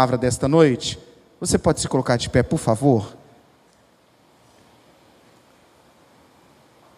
palavra desta noite, você pode se colocar de pé, por favor?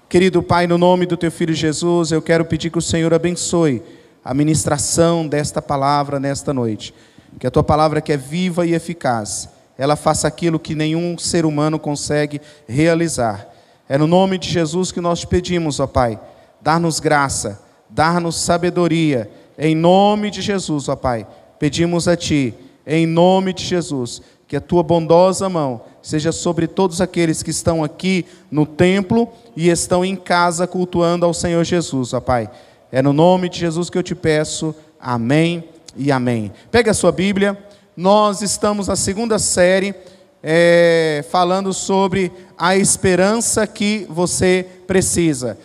Querido Pai, no nome do teu filho Jesus, eu quero pedir que o Senhor abençoe a ministração desta palavra nesta noite. Que a tua palavra que é viva e eficaz, ela faça aquilo que nenhum ser humano consegue realizar. É no nome de Jesus que nós te pedimos, ó Pai, dar-nos graça, dar-nos sabedoria, em nome de Jesus, ó Pai. Pedimos a Ti em nome de Jesus, que a tua bondosa mão seja sobre todos aqueles que estão aqui no templo e estão em casa cultuando ao Senhor Jesus, ó Pai. É no nome de Jesus que eu te peço. Amém e amém. Pega a sua Bíblia. Nós estamos na segunda série é, falando sobre a esperança que você precisa.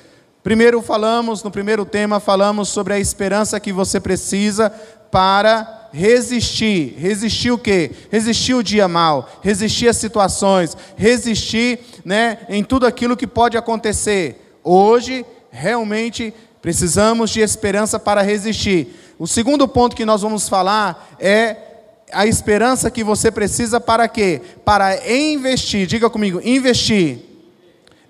Primeiro falamos, no primeiro tema, falamos sobre a esperança que você precisa para resistir. Resistir o quê? Resistir o dia mal, resistir as situações, resistir né, em tudo aquilo que pode acontecer. Hoje, realmente, precisamos de esperança para resistir. O segundo ponto que nós vamos falar é a esperança que você precisa para quê? Para investir, diga comigo, investir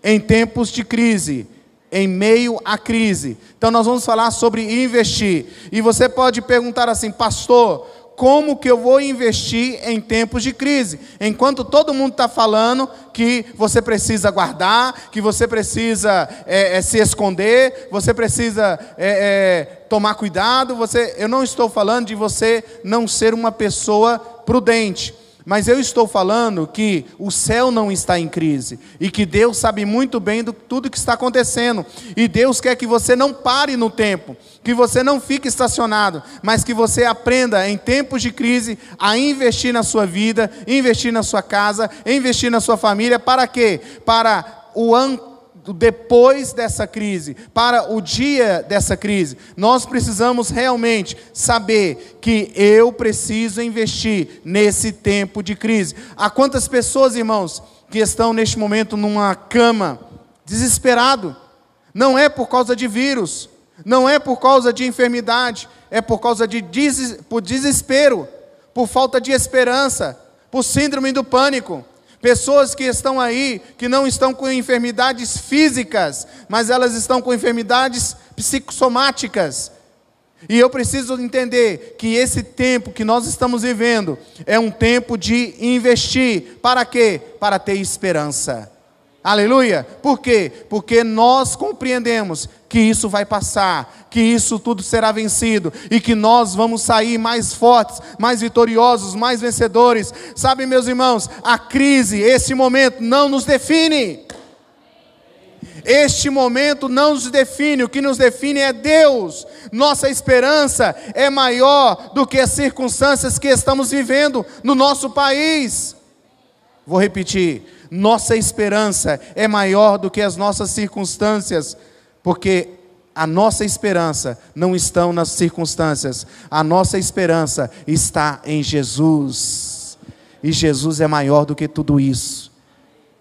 em tempos de crise em meio à crise. Então nós vamos falar sobre investir. E você pode perguntar assim, pastor, como que eu vou investir em tempos de crise? Enquanto todo mundo está falando que você precisa guardar, que você precisa é, é, se esconder, você precisa é, tomar cuidado, você, eu não estou falando de você não ser uma pessoa prudente. Mas eu estou falando que o céu não está em crise e que Deus sabe muito bem de tudo que está acontecendo. E Deus quer que você não pare no tempo, que você não fique estacionado, mas que você aprenda em tempos de crise a investir na sua vida, investir na sua casa, investir na sua família. Para quê? Para o ano depois dessa crise, para o dia dessa crise, nós precisamos realmente saber que eu preciso investir nesse tempo de crise. Há quantas pessoas, irmãos, que estão neste momento numa cama, desesperado? Não é por causa de vírus, não é por causa de enfermidade, é por causa de des por desespero, por falta de esperança, por síndrome do pânico. Pessoas que estão aí, que não estão com enfermidades físicas, mas elas estão com enfermidades psicossomáticas. E eu preciso entender que esse tempo que nós estamos vivendo é um tempo de investir. Para quê? Para ter esperança. Aleluia. Por quê? Porque nós compreendemos que isso vai passar, que isso tudo será vencido e que nós vamos sair mais fortes, mais vitoriosos, mais vencedores. Sabe, meus irmãos, a crise, esse momento não nos define. Este momento não nos define, o que nos define é Deus. Nossa esperança é maior do que as circunstâncias que estamos vivendo no nosso país. Vou repetir nossa esperança é maior do que as nossas circunstâncias, porque a nossa esperança não está nas circunstâncias, a nossa esperança está em Jesus. E Jesus é maior do que tudo isso.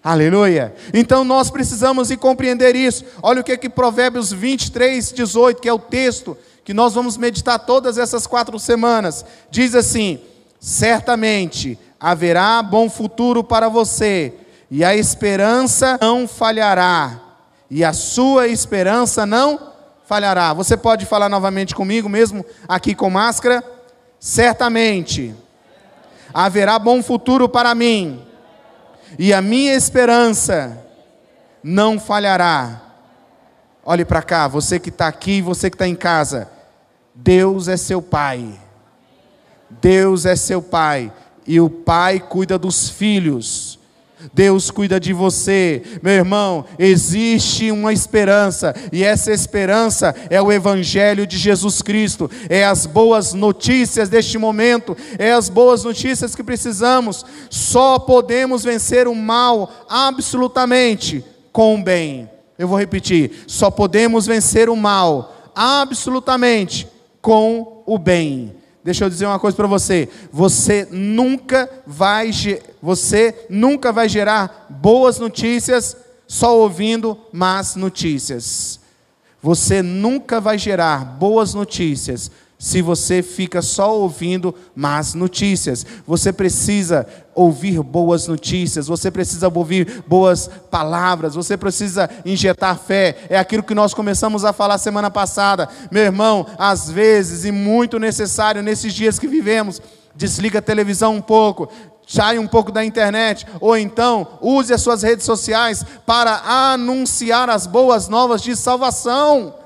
Aleluia. Então nós precisamos de compreender isso. Olha o que é que Provérbios 23, 18, que é o texto que nós vamos meditar todas essas quatro semanas, diz assim: certamente haverá bom futuro para você e a esperança não falhará, e a sua esperança não falhará. Você pode falar novamente comigo, mesmo aqui com máscara? Certamente haverá bom futuro para mim, e a minha esperança não falhará. Olhe para cá, você que está aqui, você que está em casa. Deus é seu Pai. Deus é seu Pai. E o Pai cuida dos filhos. Deus cuida de você, meu irmão. Existe uma esperança, e essa esperança é o Evangelho de Jesus Cristo, é as boas notícias deste momento, é as boas notícias que precisamos. Só podemos vencer o mal absolutamente com o bem. Eu vou repetir: só podemos vencer o mal absolutamente com o bem. Deixa eu dizer uma coisa para você. Você nunca vai você nunca vai gerar boas notícias só ouvindo más notícias. Você nunca vai gerar boas notícias se você fica só ouvindo más notícias. Você precisa ouvir boas notícias, você precisa ouvir boas palavras, você precisa injetar fé. É aquilo que nós começamos a falar semana passada. Meu irmão, às vezes e muito necessário nesses dias que vivemos, desliga a televisão um pouco, sai um pouco da internet, ou então use as suas redes sociais para anunciar as boas novas de salvação.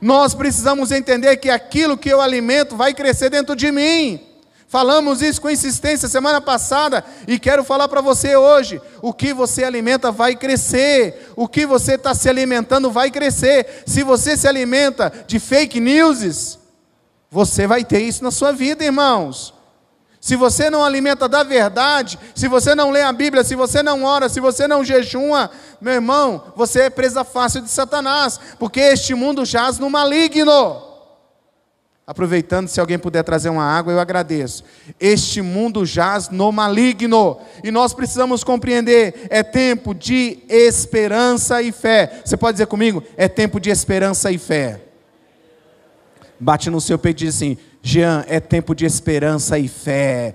Nós precisamos entender que aquilo que eu alimento vai crescer dentro de mim. Falamos isso com insistência semana passada e quero falar para você hoje: o que você alimenta vai crescer, o que você está se alimentando vai crescer. Se você se alimenta de fake news, você vai ter isso na sua vida, irmãos. Se você não alimenta da verdade, se você não lê a Bíblia, se você não ora, se você não jejuma, meu irmão, você é presa fácil de Satanás, porque este mundo jaz no maligno. Aproveitando, se alguém puder trazer uma água, eu agradeço. Este mundo jaz no maligno, e nós precisamos compreender: é tempo de esperança e fé. Você pode dizer comigo? É tempo de esperança e fé. Bate no seu peito e diz assim: Jean, é tempo de esperança e fé.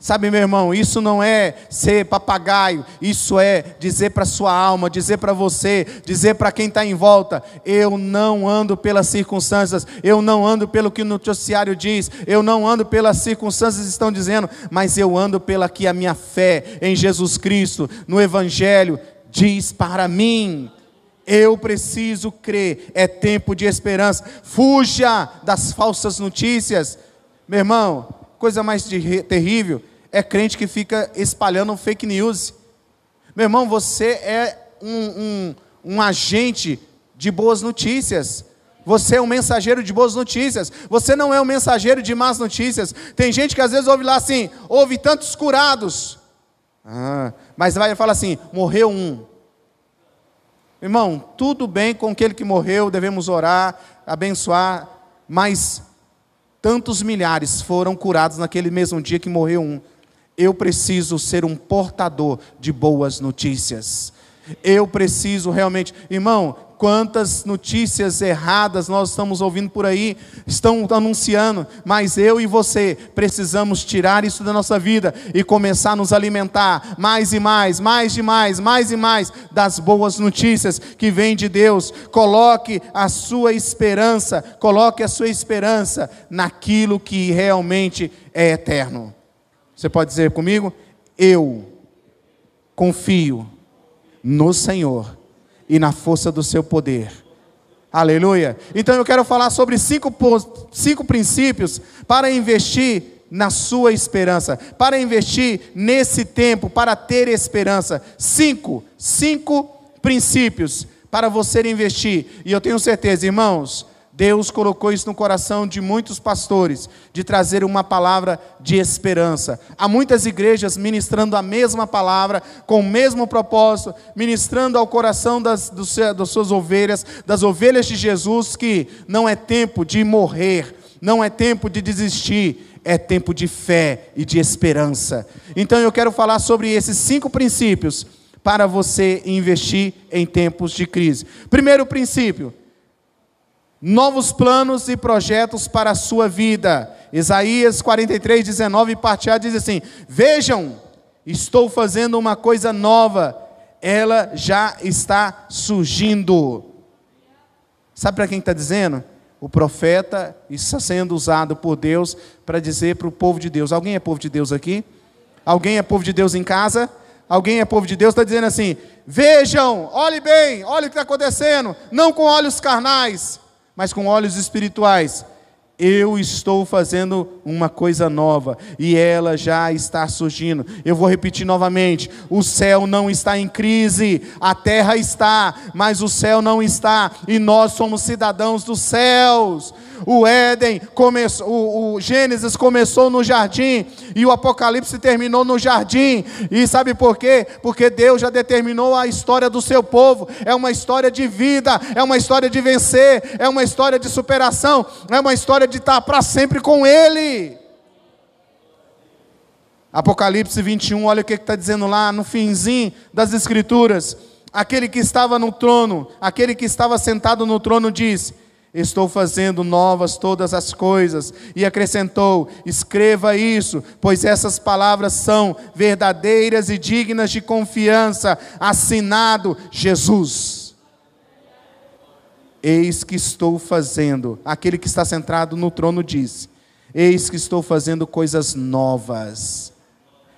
Sabe, meu irmão, isso não é ser papagaio, isso é dizer para sua alma, dizer para você, dizer para quem está em volta: eu não ando pelas circunstâncias, eu não ando pelo que o noticiário diz, eu não ando pelas circunstâncias que estão dizendo, mas eu ando pela que a minha fé em Jesus Cristo, no Evangelho, diz para mim. Eu preciso crer, é tempo de esperança. Fuja das falsas notícias. Meu irmão, coisa mais terrível é crente que fica espalhando fake news. Meu irmão, você é um, um, um agente de boas notícias. Você é um mensageiro de boas notícias. Você não é um mensageiro de más notícias. Tem gente que às vezes ouve lá assim: houve tantos curados. Ah, mas vai falar assim: morreu um. Irmão, tudo bem com aquele que morreu, devemos orar, abençoar, mas tantos milhares foram curados naquele mesmo dia que morreu um. Eu preciso ser um portador de boas notícias. Eu preciso realmente, irmão, quantas notícias erradas nós estamos ouvindo por aí, estão anunciando, mas eu e você precisamos tirar isso da nossa vida e começar a nos alimentar mais e mais, mais e mais, mais e mais das boas notícias que vêm de Deus. Coloque a sua esperança, coloque a sua esperança naquilo que realmente é eterno. Você pode dizer comigo? Eu confio no Senhor e na força do seu poder. Aleluia. Então eu quero falar sobre cinco, cinco princípios para investir na sua esperança, para investir nesse tempo, para ter esperança. Cinco, cinco princípios para você investir. E eu tenho certeza, irmãos, Deus colocou isso no coração de muitos pastores, de trazer uma palavra de esperança. Há muitas igrejas ministrando a mesma palavra, com o mesmo propósito, ministrando ao coração das, das suas ovelhas, das ovelhas de Jesus, que não é tempo de morrer, não é tempo de desistir, é tempo de fé e de esperança. Então eu quero falar sobre esses cinco princípios para você investir em tempos de crise. Primeiro princípio, novos planos e projetos para a sua vida. Isaías 43, 19, parte A diz assim: Vejam, estou fazendo uma coisa nova, ela já está surgindo. Sabe para quem está dizendo? O profeta está sendo usado por Deus para dizer para o povo de Deus: Alguém é povo de Deus aqui? Alguém é povo de Deus em casa? Alguém é povo de Deus? Está dizendo assim: Vejam, olhe bem, olhe o que está acontecendo, não com olhos carnais mas com olhos espirituais. Eu estou fazendo uma coisa nova e ela já está surgindo. Eu vou repetir novamente: o céu não está em crise, a terra está, mas o céu não está, e nós somos cidadãos dos céus. O Éden começou, o, o Gênesis começou no jardim e o Apocalipse terminou no jardim. E sabe por quê? Porque Deus já determinou a história do seu povo. É uma história de vida, é uma história de vencer, é uma história de superação, é uma história de estar para sempre com Ele. Apocalipse 21, olha o que está dizendo lá no finzinho das Escrituras. Aquele que estava no trono, aquele que estava sentado no trono diz: Estou fazendo novas todas as coisas. E acrescentou: Escreva isso, pois essas palavras são verdadeiras e dignas de confiança. Assinado Jesus. Eis que estou fazendo, aquele que está sentado no trono disse: Eis que estou fazendo coisas novas.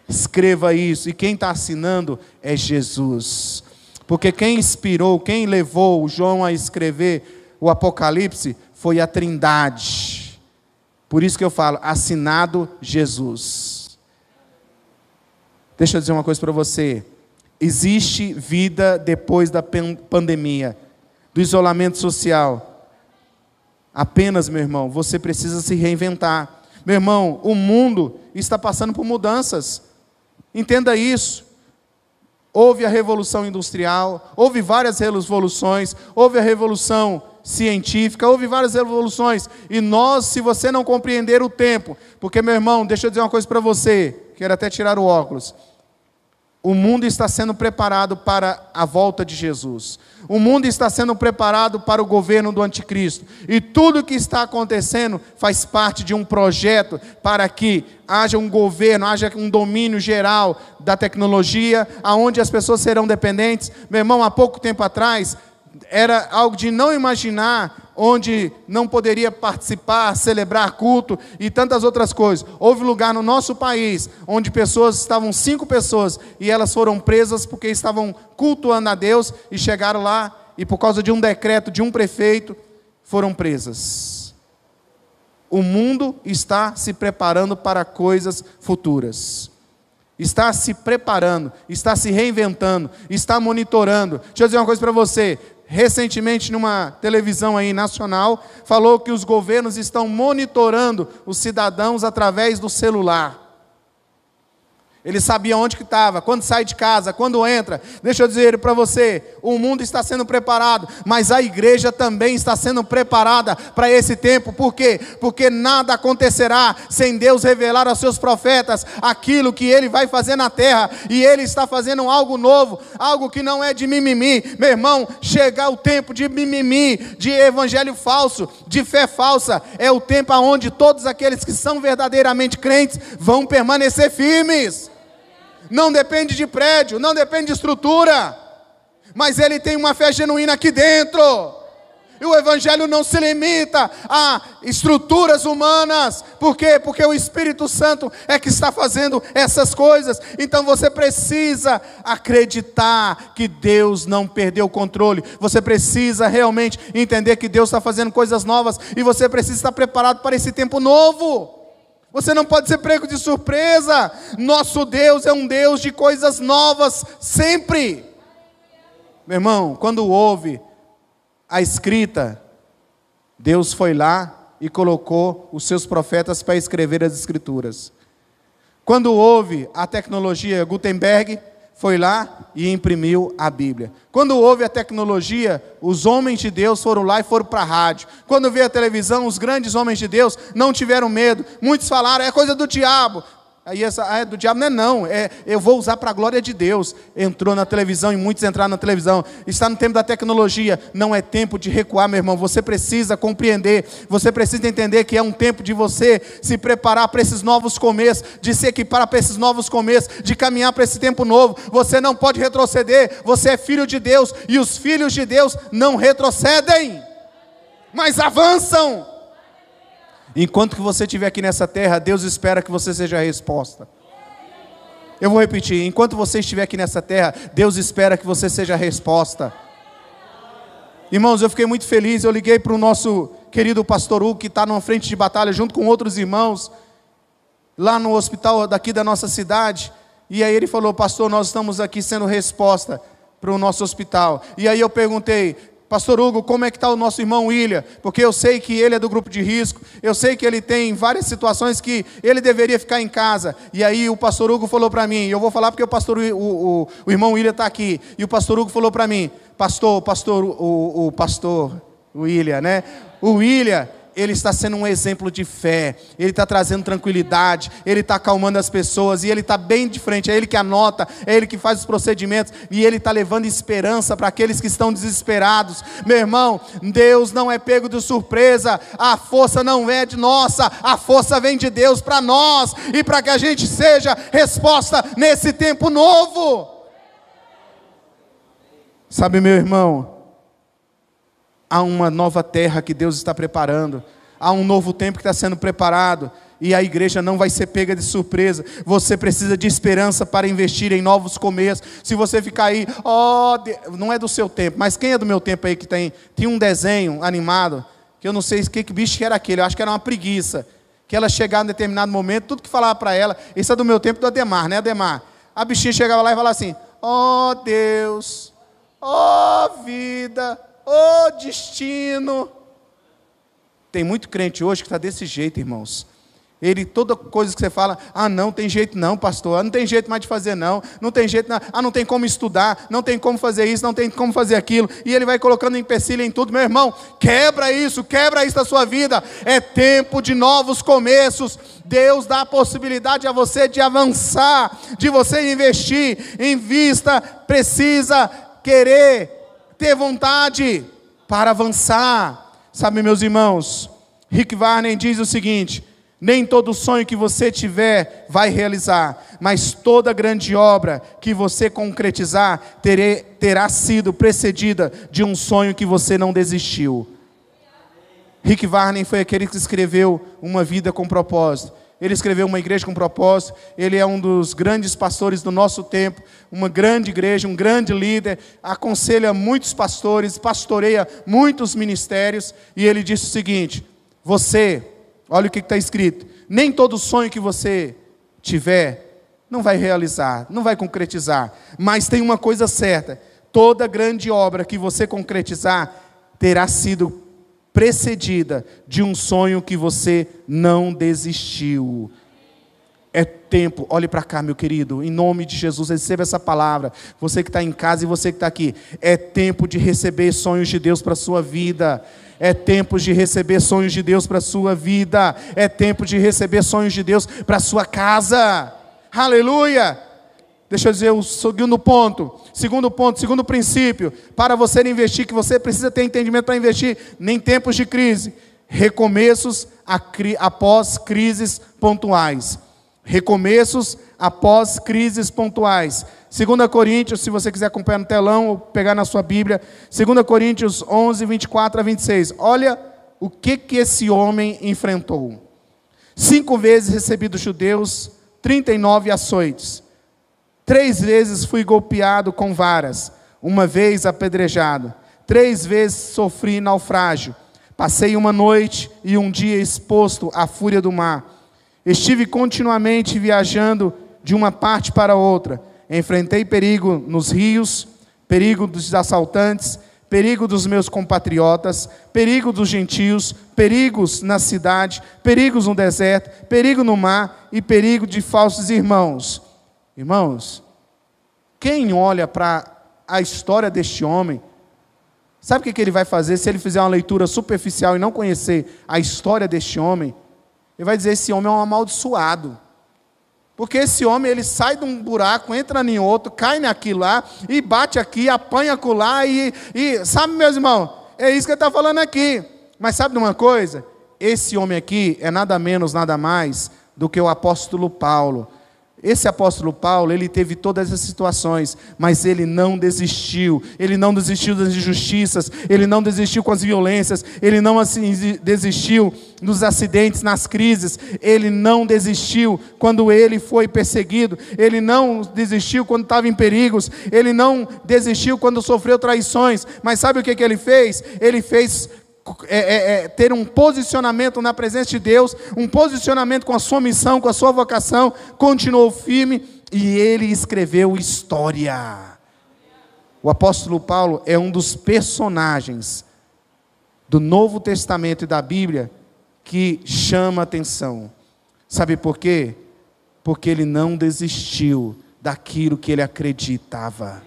Escreva isso, e quem está assinando é Jesus. Porque quem inspirou, quem levou João a escrever o Apocalipse foi a Trindade. Por isso que eu falo, assinado Jesus. Deixa eu dizer uma coisa para você. Existe vida depois da pandemia, do isolamento social. Apenas, meu irmão, você precisa se reinventar. Meu irmão, o mundo está passando por mudanças. Entenda isso. Houve a revolução industrial, houve várias revoluções, houve a revolução científica, houve várias revoluções. E nós, se você não compreender o tempo, porque meu irmão, deixa eu dizer uma coisa para você, quero até tirar o óculos. O mundo está sendo preparado para a volta de Jesus. O mundo está sendo preparado para o governo do anticristo. E tudo que está acontecendo faz parte de um projeto para que haja um governo, haja um domínio geral da tecnologia, aonde as pessoas serão dependentes. Meu irmão, há pouco tempo atrás, era algo de não imaginar, onde não poderia participar, celebrar culto e tantas outras coisas. Houve lugar no nosso país onde pessoas estavam cinco pessoas e elas foram presas porque estavam cultuando a Deus e chegaram lá e por causa de um decreto de um prefeito foram presas. O mundo está se preparando para coisas futuras está se preparando, está se reinventando, está monitorando. Deixa eu dizer uma coisa para você recentemente numa televisão aí nacional, falou que os governos estão monitorando os cidadãos através do celular. Ele sabia onde que estava, quando sai de casa, quando entra. Deixa eu dizer para você, o mundo está sendo preparado, mas a igreja também está sendo preparada para esse tempo. Por quê? Porque nada acontecerá sem Deus revelar aos seus profetas aquilo que ele vai fazer na terra, e ele está fazendo algo novo, algo que não é de mimimi. Meu irmão, chegar o tempo de mimimi, de evangelho falso, de fé falsa, é o tempo onde todos aqueles que são verdadeiramente crentes vão permanecer firmes não depende de prédio, não depende de estrutura, mas ele tem uma fé genuína aqui dentro. E o Evangelho não se limita a estruturas humanas. Por quê? Porque o Espírito Santo é que está fazendo essas coisas. Então você precisa acreditar que Deus não perdeu o controle. Você precisa realmente entender que Deus está fazendo coisas novas. E você precisa estar preparado para esse tempo novo. Você não pode ser prego de surpresa. Nosso Deus é um Deus de coisas novas sempre. Meu irmão, quando houve a escrita, Deus foi lá e colocou os seus profetas para escrever as escrituras. Quando houve a tecnologia Gutenberg, foi lá e imprimiu a Bíblia. Quando houve a tecnologia, os homens de Deus foram lá e foram para a rádio. Quando veio a televisão, os grandes homens de Deus não tiveram medo. Muitos falaram, é coisa do diabo. Aí essa ah, é do diabo não é não, é eu vou usar para a glória de Deus. Entrou na televisão e muitos entraram na televisão. Está no tempo da tecnologia, não é tempo de recuar, meu irmão. Você precisa compreender, você precisa entender que é um tempo de você se preparar para esses novos começos, de se equipar para esses novos começos, de caminhar para esse tempo novo. Você não pode retroceder. Você é filho de Deus e os filhos de Deus não retrocedem, mas avançam. Enquanto que você estiver aqui nessa terra, Deus espera que você seja a resposta. Eu vou repetir: enquanto você estiver aqui nessa terra, Deus espera que você seja a resposta. Irmãos, eu fiquei muito feliz. Eu liguei para o nosso querido pastor Hugo, que está numa frente de batalha, junto com outros irmãos, lá no hospital daqui da nossa cidade. E aí ele falou: Pastor, nós estamos aqui sendo resposta para o nosso hospital. E aí eu perguntei: Pastor Hugo, como é que está o nosso irmão William? Porque eu sei que ele é do grupo de risco, eu sei que ele tem várias situações que ele deveria ficar em casa. E aí o pastor Hugo falou para mim, eu vou falar porque o pastor, o, o, o irmão William está aqui. E o pastor Hugo falou para mim, pastor, pastor, o, o pastor William, né? O William, ele está sendo um exemplo de fé, ele está trazendo tranquilidade, ele está acalmando as pessoas, e ele está bem de frente, é ele que anota, é ele que faz os procedimentos, e ele está levando esperança para aqueles que estão desesperados. Meu irmão, Deus não é pego de surpresa, a força não é de nossa, a força vem de Deus para nós, e para que a gente seja resposta nesse tempo novo. Sabe, meu irmão, há uma nova terra que Deus está preparando, há um novo tempo que está sendo preparado, e a igreja não vai ser pega de surpresa. Você precisa de esperança para investir em novos começos. Se você ficar aí, ó, oh, não é do seu tempo, mas quem é do meu tempo aí que tem? Tem um desenho animado, que eu não sei que, que bicho era aquele, eu acho que era uma preguiça. Que ela chegava em determinado momento, tudo que falava para ela, isso é do meu tempo do Ademar, né, Ademar? A bichinha chegava lá e falava assim: ó oh, Deus, ó oh, vida, oh destino. Tem muito crente hoje que está desse jeito, irmãos. Ele, toda coisa que você fala, ah, não tem jeito não, pastor, ah, não tem jeito mais de fazer não, não tem jeito, não. ah, não tem como estudar, não tem como fazer isso, não tem como fazer aquilo, e ele vai colocando empecilho em tudo, meu irmão, quebra isso, quebra isso da sua vida, é tempo de novos começos, Deus dá a possibilidade a você de avançar, de você investir, em vista, precisa querer, ter vontade para avançar. Sabe, meus irmãos, Rick Warner diz o seguinte: nem todo sonho que você tiver vai realizar, mas toda grande obra que você concretizar terê, terá sido precedida de um sonho que você não desistiu. Rick Warner foi aquele que escreveu Uma Vida com Propósito. Ele escreveu uma igreja com propósito. Ele é um dos grandes pastores do nosso tempo, uma grande igreja, um grande líder. Aconselha muitos pastores, pastoreia muitos ministérios. E ele disse o seguinte: Você, olha o que está escrito: nem todo sonho que você tiver não vai realizar, não vai concretizar. Mas tem uma coisa certa: toda grande obra que você concretizar terá sido precedida de um sonho que você não desistiu. É tempo, olhe para cá, meu querido, em nome de Jesus, receba essa palavra. Você que está em casa e você que está aqui, é tempo de receber sonhos de Deus para a sua vida. É tempo de receber sonhos de Deus para a sua vida. É tempo de receber sonhos de Deus para a sua casa. Aleluia! Deixa eu dizer o segundo ponto. Segundo ponto, segundo princípio. Para você investir, que você precisa ter entendimento para investir em tempos de crise. Recomeços após crises pontuais. Recomeços após crises pontuais. 2 Coríntios, se você quiser acompanhar no telão ou pegar na sua Bíblia. 2 Coríntios 11, 24 a 26. Olha o que, que esse homem enfrentou. Cinco vezes recebi dos judeus 39 açoites. Três vezes fui golpeado com varas, uma vez apedrejado. Três vezes sofri naufrágio. Passei uma noite e um dia exposto à fúria do mar. Estive continuamente viajando de uma parte para outra. Enfrentei perigo nos rios, perigo dos assaltantes, perigo dos meus compatriotas, perigo dos gentios, perigos na cidade, perigos no deserto, perigo no mar e perigo de falsos irmãos. Irmãos, quem olha para a história deste homem, sabe o que ele vai fazer se ele fizer uma leitura superficial e não conhecer a história deste homem? Ele vai dizer: esse homem é um amaldiçoado. Porque esse homem, ele sai de um buraco, entra em outro, cai naquilo lá, e bate aqui, apanha acolá, e, e sabe, meus irmãos, é isso que ele está falando aqui. Mas sabe de uma coisa? Esse homem aqui é nada menos, nada mais do que o apóstolo Paulo. Esse apóstolo Paulo, ele teve todas essas situações, mas ele não desistiu. Ele não desistiu das injustiças, ele não desistiu com as violências, ele não assim, desistiu nos acidentes, nas crises, ele não desistiu quando ele foi perseguido, ele não desistiu quando estava em perigos, ele não desistiu quando sofreu traições. Mas sabe o que, que ele fez? Ele fez é, é, é, ter um posicionamento na presença de Deus, um posicionamento com a sua missão, com a sua vocação, continuou firme e ele escreveu história. O apóstolo Paulo é um dos personagens do Novo Testamento e da Bíblia que chama atenção. Sabe por quê? Porque ele não desistiu daquilo que ele acreditava.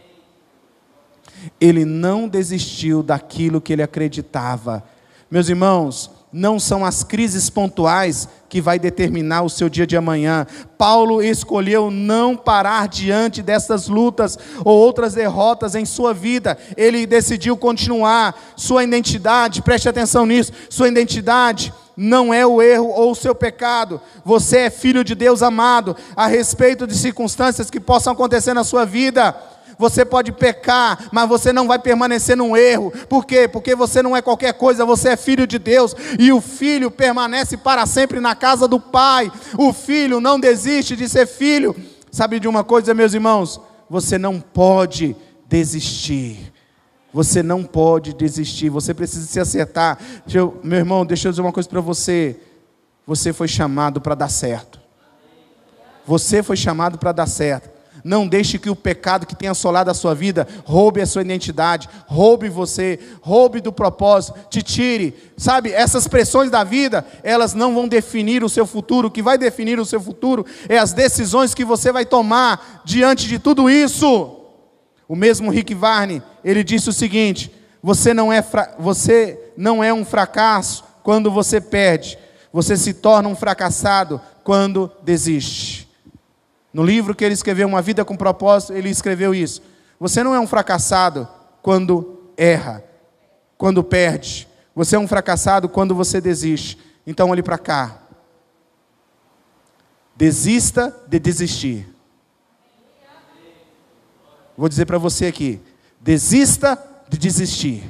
Ele não desistiu daquilo que ele acreditava. Meus irmãos, não são as crises pontuais que vai determinar o seu dia de amanhã. Paulo escolheu não parar diante dessas lutas ou outras derrotas em sua vida. Ele decidiu continuar sua identidade, preste atenção nisso, sua identidade não é o erro ou o seu pecado. Você é filho de Deus amado, a respeito de circunstâncias que possam acontecer na sua vida. Você pode pecar, mas você não vai permanecer num erro. Por quê? Porque você não é qualquer coisa, você é filho de Deus. E o filho permanece para sempre na casa do Pai. O filho não desiste de ser filho. Sabe de uma coisa, meus irmãos? Você não pode desistir. Você não pode desistir. Você precisa se acertar. Eu, meu irmão, deixa eu dizer uma coisa para você. Você foi chamado para dar certo. Você foi chamado para dar certo. Não deixe que o pecado que tem assolado a sua vida roube a sua identidade, roube você, roube do propósito, te tire. Sabe, essas pressões da vida, elas não vão definir o seu futuro. O que vai definir o seu futuro é as decisões que você vai tomar diante de tudo isso. O mesmo Rick Varney, ele disse o seguinte: você não é, você não é um fracasso quando você perde, você se torna um fracassado quando desiste. No livro que ele escreveu, Uma Vida com Propósito, ele escreveu isso. Você não é um fracassado quando erra, quando perde. Você é um fracassado quando você desiste. Então olhe para cá. Desista de desistir. Vou dizer para você aqui. Desista de desistir.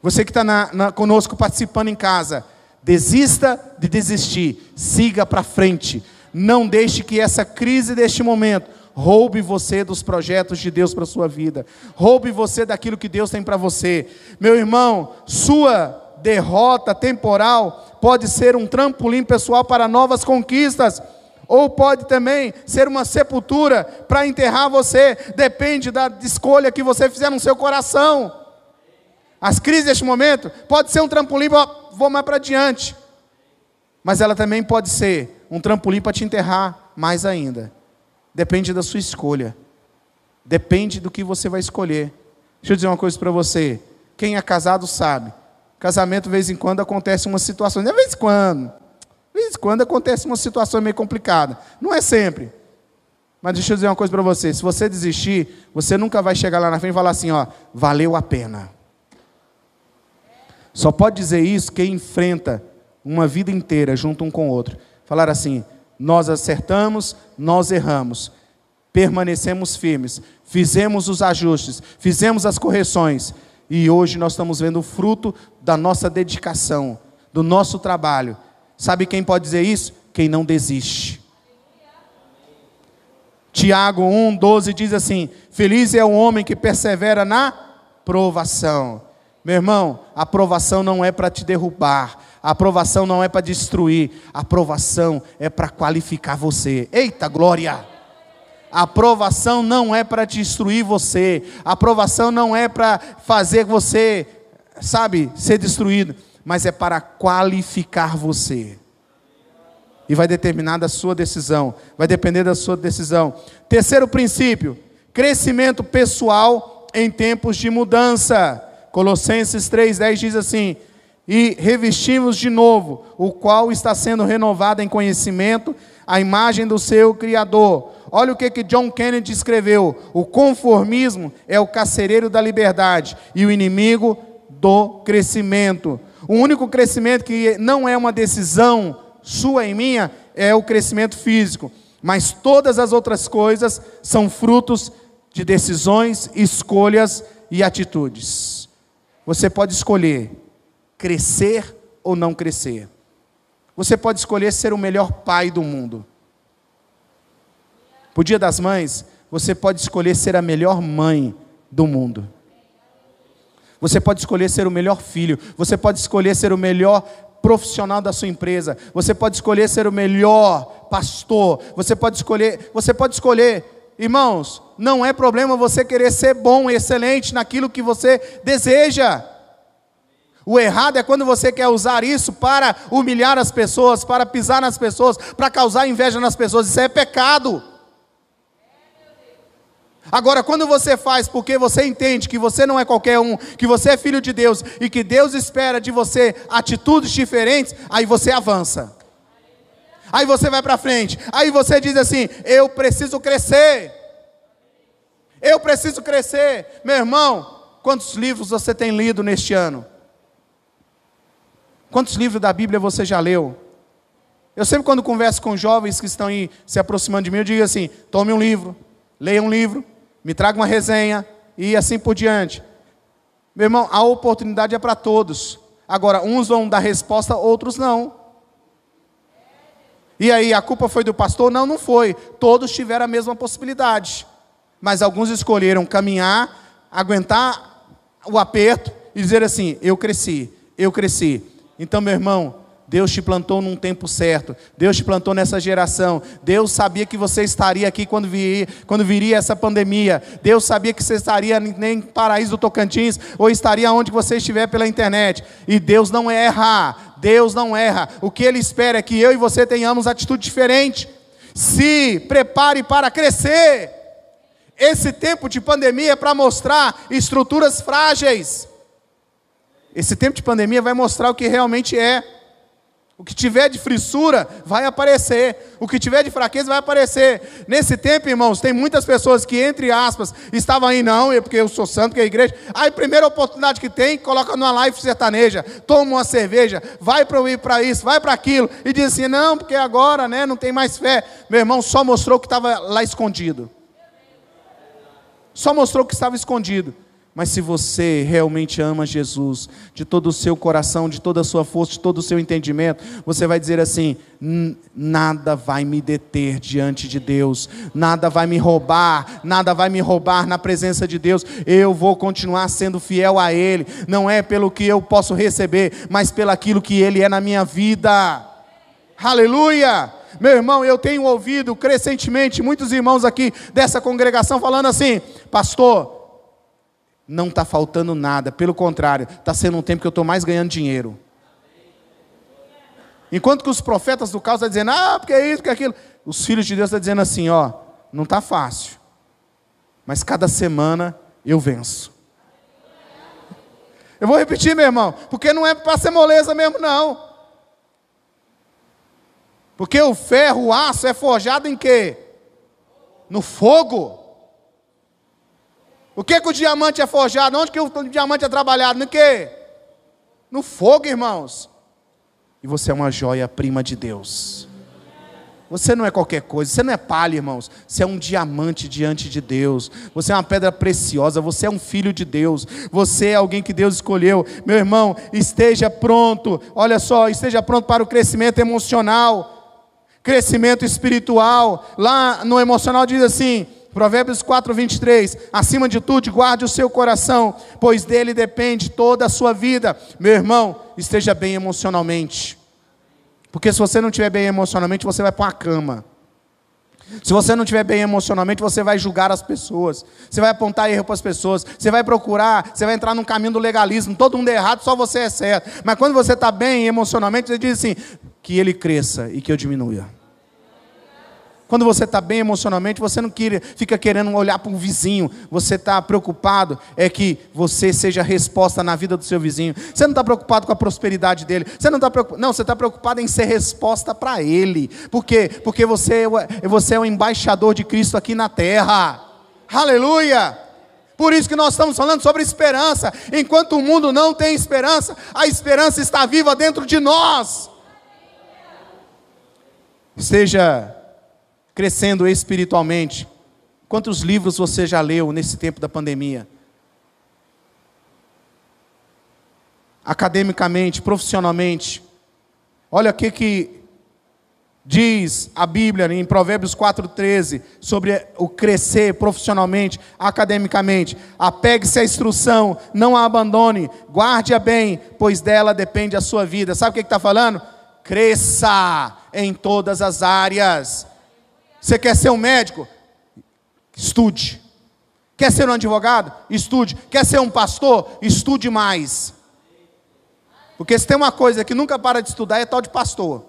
Você que está conosco participando em casa, desista de desistir. Siga para frente. Não deixe que essa crise deste momento roube você dos projetos de Deus para a sua vida. Roube você daquilo que Deus tem para você. Meu irmão, sua derrota temporal pode ser um trampolim pessoal para novas conquistas. Ou pode também ser uma sepultura para enterrar você. Depende da escolha que você fizer no seu coração. As crises deste momento pode ser um trampolim, vou mais para diante. Mas ela também pode ser um trampolim para te enterrar mais ainda. Depende da sua escolha. Depende do que você vai escolher. Deixa eu dizer uma coisa para você. Quem é casado sabe. Casamento, de vez em quando, acontece uma situação. De vez em quando. De vez em quando acontece uma situação meio complicada. Não é sempre. Mas deixa eu dizer uma coisa para você. Se você desistir, você nunca vai chegar lá na frente e falar assim, ó, valeu a pena. Só pode dizer isso quem enfrenta uma vida inteira junto um com o outro falar assim: nós acertamos, nós erramos, permanecemos firmes, fizemos os ajustes, fizemos as correções, e hoje nós estamos vendo o fruto da nossa dedicação, do nosso trabalho. Sabe quem pode dizer isso? Quem não desiste. Tiago 1,12 diz assim: Feliz é o homem que persevera na provação. Meu irmão, a provação não é para te derrubar, a aprovação não é para destruir, a aprovação é para qualificar você. Eita glória! A aprovação não é para destruir você, a aprovação não é para fazer você, sabe, ser destruído, mas é para qualificar você. E vai determinar da sua decisão, vai depender da sua decisão. Terceiro princípio: crescimento pessoal em tempos de mudança. Colossenses 3,10 diz assim: e revestimos de novo, o qual está sendo renovado em conhecimento, a imagem do seu Criador. Olha o que, que John Kennedy escreveu: o conformismo é o carcereiro da liberdade e o inimigo do crescimento. O único crescimento que não é uma decisão sua e minha é o crescimento físico, mas todas as outras coisas são frutos de decisões, escolhas e atitudes. Você pode escolher crescer ou não crescer. Você pode escolher ser o melhor pai do mundo. O Dia das Mães, você pode escolher ser a melhor mãe do mundo. Você pode escolher ser o melhor filho. Você pode escolher ser o melhor profissional da sua empresa. Você pode escolher ser o melhor pastor. Você pode escolher, você pode escolher, irmãos, não é problema você querer ser bom e excelente naquilo que você deseja. O errado é quando você quer usar isso para humilhar as pessoas, para pisar nas pessoas, para causar inveja nas pessoas. Isso é pecado. Agora, quando você faz porque você entende que você não é qualquer um, que você é filho de Deus e que Deus espera de você atitudes diferentes, aí você avança. Aí você vai para frente. Aí você diz assim: Eu preciso crescer. Eu preciso crescer. Meu irmão, quantos livros você tem lido neste ano? Quantos livros da Bíblia você já leu? Eu sempre, quando converso com jovens que estão aí se aproximando de mim, eu digo assim: tome um livro, leia um livro, me traga uma resenha e assim por diante. Meu irmão, a oportunidade é para todos. Agora, uns vão dar resposta, outros não. E aí, a culpa foi do pastor? Não, não foi. Todos tiveram a mesma possibilidade. Mas alguns escolheram caminhar, aguentar o aperto e dizer assim: eu cresci, eu cresci. Então, meu irmão, Deus te plantou num tempo certo. Deus te plantou nessa geração. Deus sabia que você estaria aqui quando viria, quando viria essa pandemia. Deus sabia que você estaria em Paraíso do Tocantins ou estaria onde você estiver pela internet. E Deus não erra. Deus não erra. O que Ele espera é que eu e você tenhamos atitude diferente. Se prepare para crescer. Esse tempo de pandemia é para mostrar estruturas frágeis. Esse tempo de pandemia vai mostrar o que realmente é. O que tiver de frissura vai aparecer. O que tiver de fraqueza vai aparecer. Nesse tempo, irmãos, tem muitas pessoas que, entre aspas, estavam aí, não, porque eu sou santo, que é a igreja. Aí, primeira oportunidade que tem, coloca numa live sertaneja, toma uma cerveja, vai para isso, vai para aquilo, e diz assim: não, porque agora né, não tem mais fé. Meu irmão, só mostrou que estava lá escondido. Só mostrou que estava escondido. Mas se você realmente ama Jesus, de todo o seu coração, de toda a sua força, de todo o seu entendimento, você vai dizer assim: nada vai me deter diante de Deus, nada vai me roubar, nada vai me roubar na presença de Deus. Eu vou continuar sendo fiel a Ele, não é pelo que eu posso receber, mas pelo aquilo que Ele é na minha vida. Aleluia! Meu irmão, eu tenho ouvido crescentemente muitos irmãos aqui dessa congregação falando assim: Pastor, não está faltando nada, pelo contrário, está sendo um tempo que eu estou mais ganhando dinheiro. Enquanto que os profetas do caos estão dizendo, ah, porque é isso, porque é aquilo. Os filhos de Deus estão dizendo assim, ó, não está fácil. Mas cada semana eu venço. Eu vou repetir, meu irmão, porque não é para ser moleza mesmo, não. Porque o ferro, o aço é forjado em quê? No fogo. O que, que o diamante é forjado? Onde que o diamante é trabalhado? No que? No fogo, irmãos. E você é uma joia prima de Deus. Você não é qualquer coisa, você não é palha, irmãos. Você é um diamante diante de Deus. Você é uma pedra preciosa, você é um filho de Deus. Você é alguém que Deus escolheu. Meu irmão, esteja pronto. Olha só, esteja pronto para o crescimento emocional, crescimento espiritual. Lá no emocional diz assim: Provérbios 4, 23. Acima de tudo, guarde o seu coração, pois dele depende toda a sua vida. Meu irmão, esteja bem emocionalmente. Porque se você não estiver bem emocionalmente, você vai para uma cama. Se você não estiver bem emocionalmente, você vai julgar as pessoas. Você vai apontar erro para as pessoas. Você vai procurar, você vai entrar num caminho do legalismo. Todo mundo é errado, só você é certo. Mas quando você está bem emocionalmente, você diz assim: que ele cresça e que eu diminua. Quando você está bem emocionalmente, você não queira, fica querendo olhar para o vizinho. Você está preocupado é que você seja resposta na vida do seu vizinho. Você não está preocupado com a prosperidade dele. Você não está preocupado. Não, você está preocupado em ser resposta para ele. Por quê? Porque você, é você é o embaixador de Cristo aqui na terra. Aleluia! Por isso que nós estamos falando sobre esperança. Enquanto o mundo não tem esperança, a esperança está viva dentro de nós. Seja crescendo espiritualmente. Quantos livros você já leu nesse tempo da pandemia? Academicamente, profissionalmente. Olha o que, que diz a Bíblia em Provérbios 4,13 sobre o crescer profissionalmente, academicamente. Apegue-se à instrução, não a abandone, guarde-a bem, pois dela depende a sua vida. Sabe o que está falando? Cresça em todas as áreas. Você quer ser um médico? Estude. Quer ser um advogado? Estude. Quer ser um pastor? Estude mais. Porque se tem uma coisa que nunca para de estudar é tal de pastor.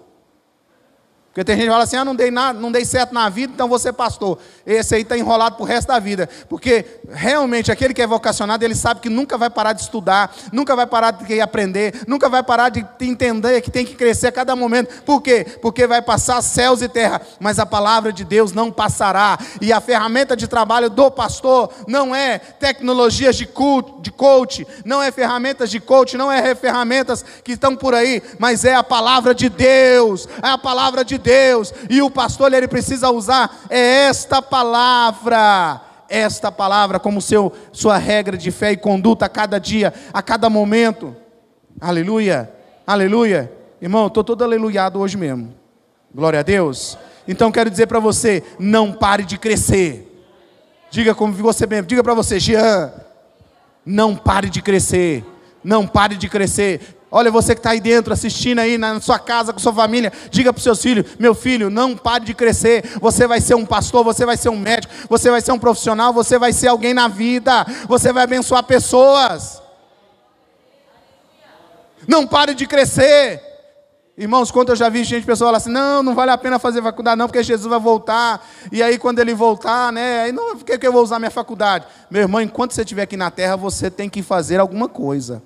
Porque tem gente que fala assim: ah, não dei, nada, não dei certo na vida, então ser pastor. Esse aí está enrolado para o resto da vida. Porque realmente aquele que é vocacionado, ele sabe que nunca vai parar de estudar, nunca vai parar de aprender, nunca vai parar de entender que tem que crescer a cada momento. Por quê? Porque vai passar céus e terra, mas a palavra de Deus não passará. E a ferramenta de trabalho do pastor não é tecnologias de, cult, de coach, não é ferramentas de coach, não é ferramentas que estão por aí, mas é a palavra de Deus, é a palavra de Deus, e o pastor ele precisa usar é esta palavra, esta palavra como seu sua regra de fé e conduta a cada dia, a cada momento. Aleluia. Aleluia. Irmão, estou todo aleluiado hoje mesmo. Glória a Deus. Então quero dizer para você, não pare de crescer. Diga como você mesmo, diga para você, Jean, não pare de crescer. Não pare de crescer. Olha, você que está aí dentro, assistindo aí na sua casa com sua família, diga para os seus filhos: meu filho, não pare de crescer. Você vai ser um pastor, você vai ser um médico, você vai ser um profissional, você vai ser alguém na vida, você vai abençoar pessoas. Não pare de crescer. Irmãos, quando eu já vi gente, pessoal falar assim, não, não vale a pena fazer faculdade não, porque Jesus vai voltar, e aí quando ele voltar, né, aí não, por que eu vou usar minha faculdade? Meu irmão, enquanto você estiver aqui na terra, você tem que fazer alguma coisa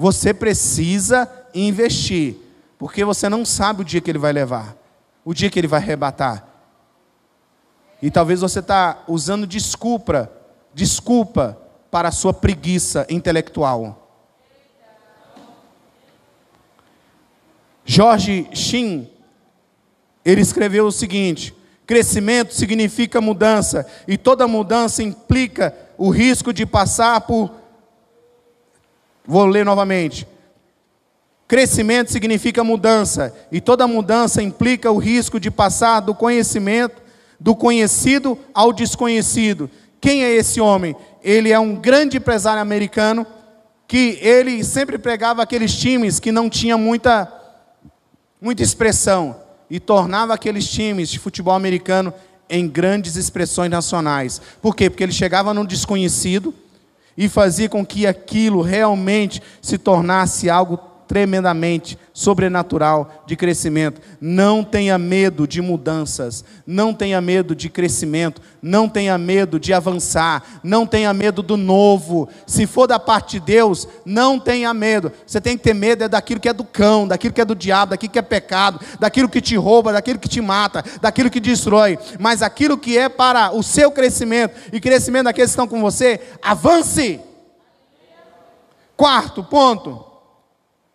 você precisa investir, porque você não sabe o dia que ele vai levar, o dia que ele vai arrebatar. E talvez você está usando desculpa, desculpa para a sua preguiça intelectual. Jorge Shin, ele escreveu o seguinte: crescimento significa mudança, e toda mudança implica o risco de passar por Vou ler novamente. Crescimento significa mudança, e toda mudança implica o risco de passar do conhecimento, do conhecido ao desconhecido. Quem é esse homem? Ele é um grande empresário americano que ele sempre pregava aqueles times que não tinham muita muita expressão e tornava aqueles times de futebol americano em grandes expressões nacionais. Por quê? Porque ele chegava no desconhecido, e fazia com que aquilo realmente se tornasse algo tremendamente sobrenatural de crescimento. Não tenha medo de mudanças, não tenha medo de crescimento, não tenha medo de avançar, não tenha medo do novo. Se for da parte de Deus, não tenha medo. Você tem que ter medo é daquilo que é do cão, daquilo que é do diabo, daquilo que é pecado, daquilo que te rouba, daquilo que te mata, daquilo que destrói. Mas aquilo que é para o seu crescimento e crescimento daqueles que estão com você, avance. Quarto ponto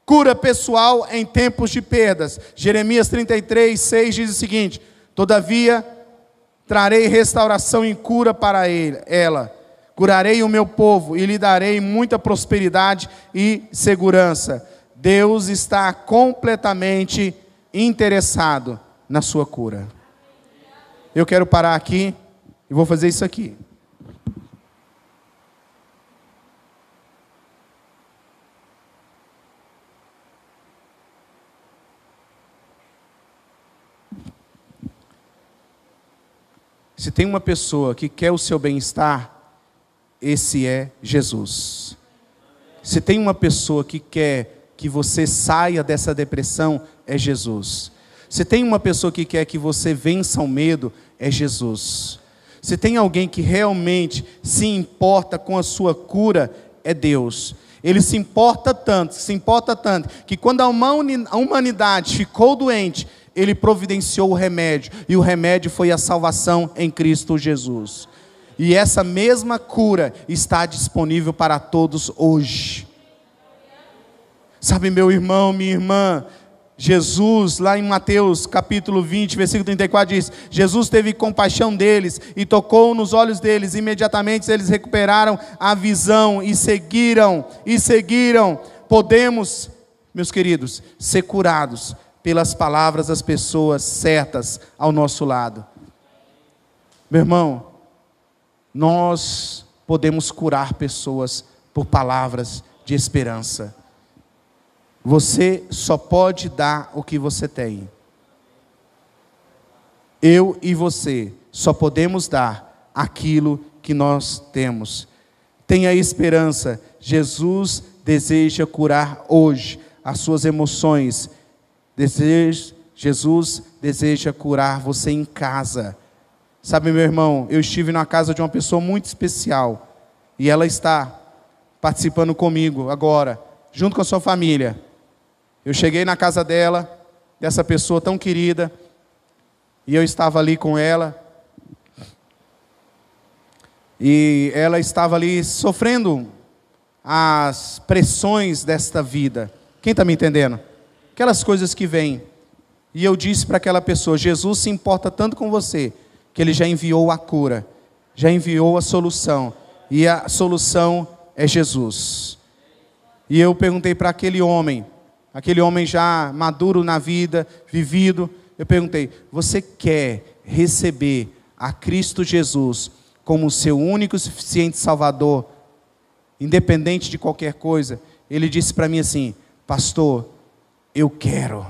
Cura pessoal em tempos de perdas. Jeremias 33, 6 diz o seguinte: Todavia, trarei restauração e cura para ele, ela. Curarei o meu povo e lhe darei muita prosperidade e segurança. Deus está completamente interessado na sua cura. Eu quero parar aqui e vou fazer isso aqui. Se tem uma pessoa que quer o seu bem-estar, esse é Jesus. Se tem uma pessoa que quer que você saia dessa depressão, é Jesus. Se tem uma pessoa que quer que você vença o medo, é Jesus. Se tem alguém que realmente se importa com a sua cura, é Deus. Ele se importa tanto, se importa tanto, que quando a humanidade ficou doente, ele providenciou o remédio, e o remédio foi a salvação em Cristo Jesus. E essa mesma cura está disponível para todos hoje. Sabe, meu irmão, minha irmã, Jesus, lá em Mateus capítulo 20, versículo 34, diz: Jesus teve compaixão deles e tocou nos olhos deles, imediatamente eles recuperaram a visão e seguiram, e seguiram. Podemos, meus queridos, ser curados pelas palavras das pessoas certas ao nosso lado. Meu irmão, nós podemos curar pessoas por palavras de esperança. Você só pode dar o que você tem. Eu e você só podemos dar aquilo que nós temos. Tenha esperança. Jesus deseja curar hoje as suas emoções deseja, Jesus deseja curar você em casa. Sabe, meu irmão, eu estive na casa de uma pessoa muito especial e ela está participando comigo agora, junto com a sua família. Eu cheguei na casa dela, dessa pessoa tão querida, e eu estava ali com ela. E ela estava ali sofrendo as pressões desta vida. Quem está me entendendo? Aquelas coisas que vêm. E eu disse para aquela pessoa: Jesus se importa tanto com você, que ele já enviou a cura, já enviou a solução. E a solução é Jesus. E eu perguntei para aquele homem, aquele homem já maduro na vida, vivido, eu perguntei: Você quer receber a Cristo Jesus como seu único e suficiente Salvador, independente de qualquer coisa? Ele disse para mim assim: Pastor, eu quero.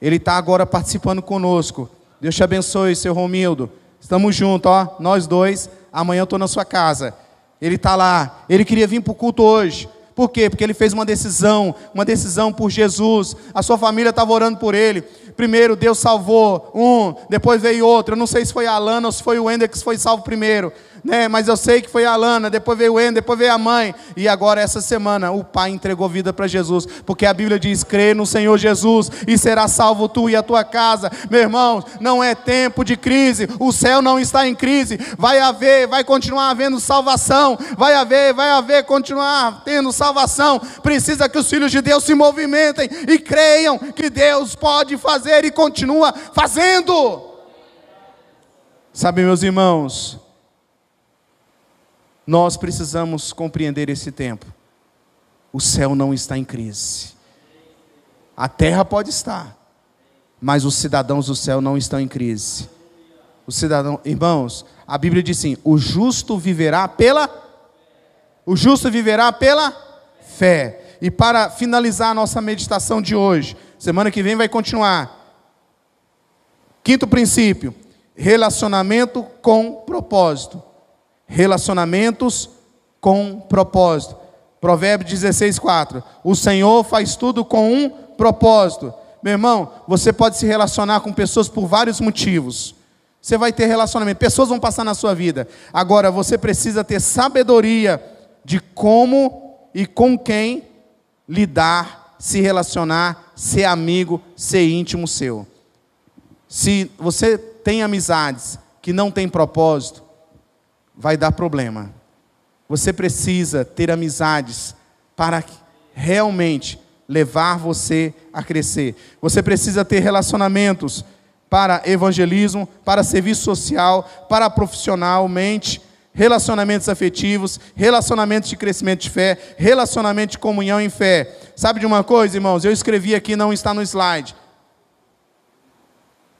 Ele está agora participando conosco. Deus te abençoe, seu Romildo. Estamos juntos, ó, nós dois. Amanhã eu estou na sua casa. Ele está lá. Ele queria vir para o culto hoje. Por quê? Porque ele fez uma decisão, uma decisão por Jesus. A sua família estava orando por ele. Primeiro Deus salvou um, depois veio outro. Eu não sei se foi a Alana ou se foi o Wender que foi salvo primeiro né? Mas eu sei que foi a Alana, depois veio o En, depois veio a mãe, e agora essa semana o pai entregou vida para Jesus, porque a Bíblia diz: crê no Senhor Jesus e será salvo tu e a tua casa. Meu irmão, não é tempo de crise, o céu não está em crise, vai haver, vai continuar havendo salvação, vai haver, vai haver, continuar tendo salvação. Precisa que os filhos de Deus se movimentem e creiam que Deus pode fazer e continua fazendo. Sabe, meus irmãos, nós precisamos compreender esse tempo. O céu não está em crise. A terra pode estar, mas os cidadãos do céu não estão em crise. O cidadão, irmãos, a Bíblia diz assim: o justo viverá pela o justo viverá pela fé. E para finalizar a nossa meditação de hoje, semana que vem vai continuar. Quinto princípio: relacionamento com propósito relacionamentos com propósito. Provérbio 16, 4. O Senhor faz tudo com um propósito. Meu irmão, você pode se relacionar com pessoas por vários motivos. Você vai ter relacionamento, pessoas vão passar na sua vida. Agora, você precisa ter sabedoria de como e com quem lidar, se relacionar, ser amigo, ser íntimo seu. Se você tem amizades que não têm propósito, vai dar problema. Você precisa ter amizades para realmente levar você a crescer. Você precisa ter relacionamentos para evangelismo, para serviço social, para profissionalmente, relacionamentos afetivos, relacionamentos de crescimento de fé, relacionamento de comunhão em fé. Sabe de uma coisa, irmãos? Eu escrevi aqui, não está no slide.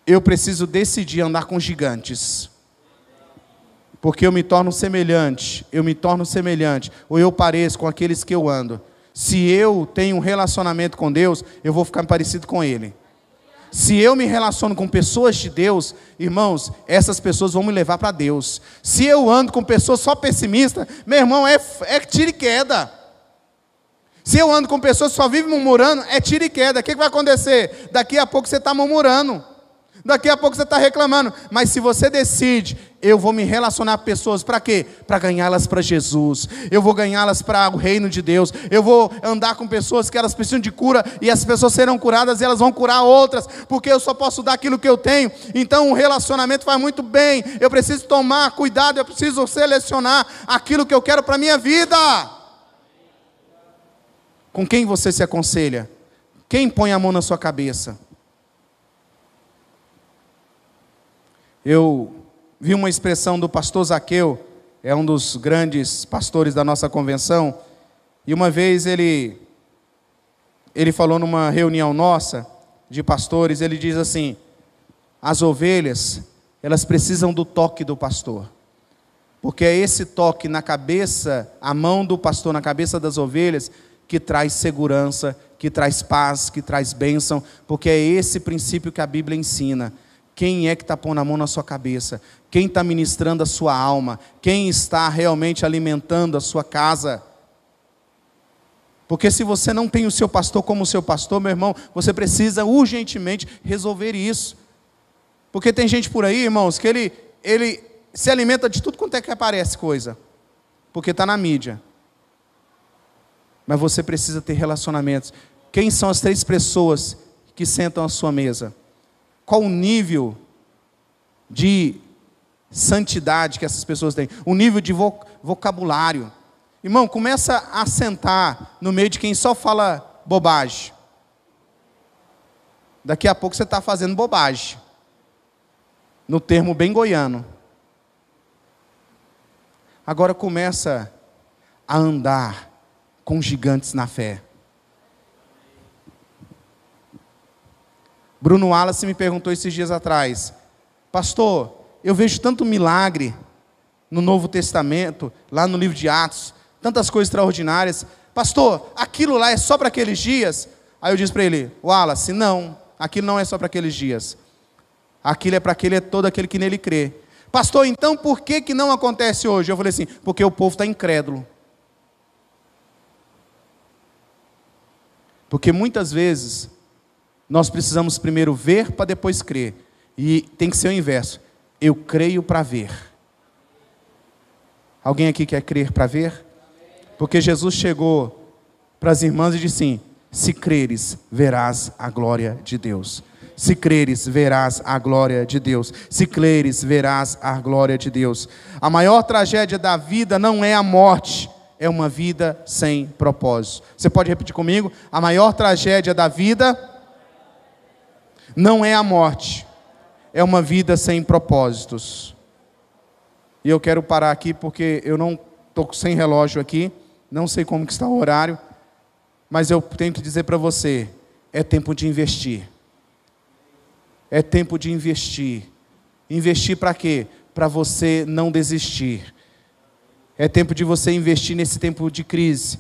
Eu preciso decidir andar com gigantes porque eu me torno semelhante, eu me torno semelhante, ou eu pareço com aqueles que eu ando. Se eu tenho um relacionamento com Deus, eu vou ficar parecido com Ele. Se eu me relaciono com pessoas de Deus, irmãos, essas pessoas vão me levar para Deus. Se eu ando com pessoas só pessimistas, meu irmão, é, é tiro e queda. Se eu ando com pessoas que só vivem murmurando, é tiro e queda. O que vai acontecer? Daqui a pouco você está murmurando. Daqui a pouco você está reclamando. Mas se você decide, eu vou me relacionar com pessoas para quê? Para ganhá-las para Jesus. Eu vou ganhá-las para o reino de Deus. Eu vou andar com pessoas que elas precisam de cura e as pessoas serão curadas e elas vão curar outras, porque eu só posso dar aquilo que eu tenho. Então o relacionamento vai muito bem. Eu preciso tomar cuidado, eu preciso selecionar aquilo que eu quero para minha vida. Com quem você se aconselha? Quem põe a mão na sua cabeça? Eu vi uma expressão do pastor Zaqueu, é um dos grandes pastores da nossa convenção, e uma vez ele ele falou numa reunião nossa de pastores, ele diz assim: as ovelhas, elas precisam do toque do pastor. Porque é esse toque na cabeça, a mão do pastor na cabeça das ovelhas que traz segurança, que traz paz, que traz bênção, porque é esse princípio que a Bíblia ensina. Quem é que está pondo a mão na sua cabeça? Quem está ministrando a sua alma? Quem está realmente alimentando a sua casa? Porque se você não tem o seu pastor como seu pastor, meu irmão, você precisa urgentemente resolver isso. Porque tem gente por aí, irmãos, que ele, ele se alimenta de tudo quanto é que aparece coisa. Porque está na mídia. Mas você precisa ter relacionamentos. Quem são as três pessoas que sentam à sua mesa? Qual o nível de santidade que essas pessoas têm? O nível de vocabulário. Irmão, começa a sentar no meio de quem só fala bobagem. Daqui a pouco você está fazendo bobagem. No termo bem goiano. Agora começa a andar com gigantes na fé. Bruno Wallace me perguntou esses dias atrás, pastor, eu vejo tanto milagre no Novo Testamento, lá no livro de Atos, tantas coisas extraordinárias. Pastor, aquilo lá é só para aqueles dias? Aí eu disse para ele, Wallace, não, aquilo não é só para aqueles dias. Aquilo é para aquele, é todo aquele que nele crê. Pastor, então por que, que não acontece hoje? Eu falei assim, porque o povo está incrédulo. Porque muitas vezes nós precisamos primeiro ver para depois crer. E tem que ser o inverso. Eu creio para ver. Alguém aqui quer crer para ver? Porque Jesus chegou para as irmãs e disse assim: Se creres, verás a glória de Deus. Se creres, verás a glória de Deus. Se creres, verás a glória de Deus. A maior tragédia da vida não é a morte, é uma vida sem propósito. Você pode repetir comigo? A maior tragédia da vida não é a morte, é uma vida sem propósitos. E eu quero parar aqui porque eu não estou sem relógio aqui, não sei como que está o horário, mas eu tenho que dizer para você, é tempo de investir. É tempo de investir. Investir para quê? Para você não desistir. É tempo de você investir nesse tempo de crise.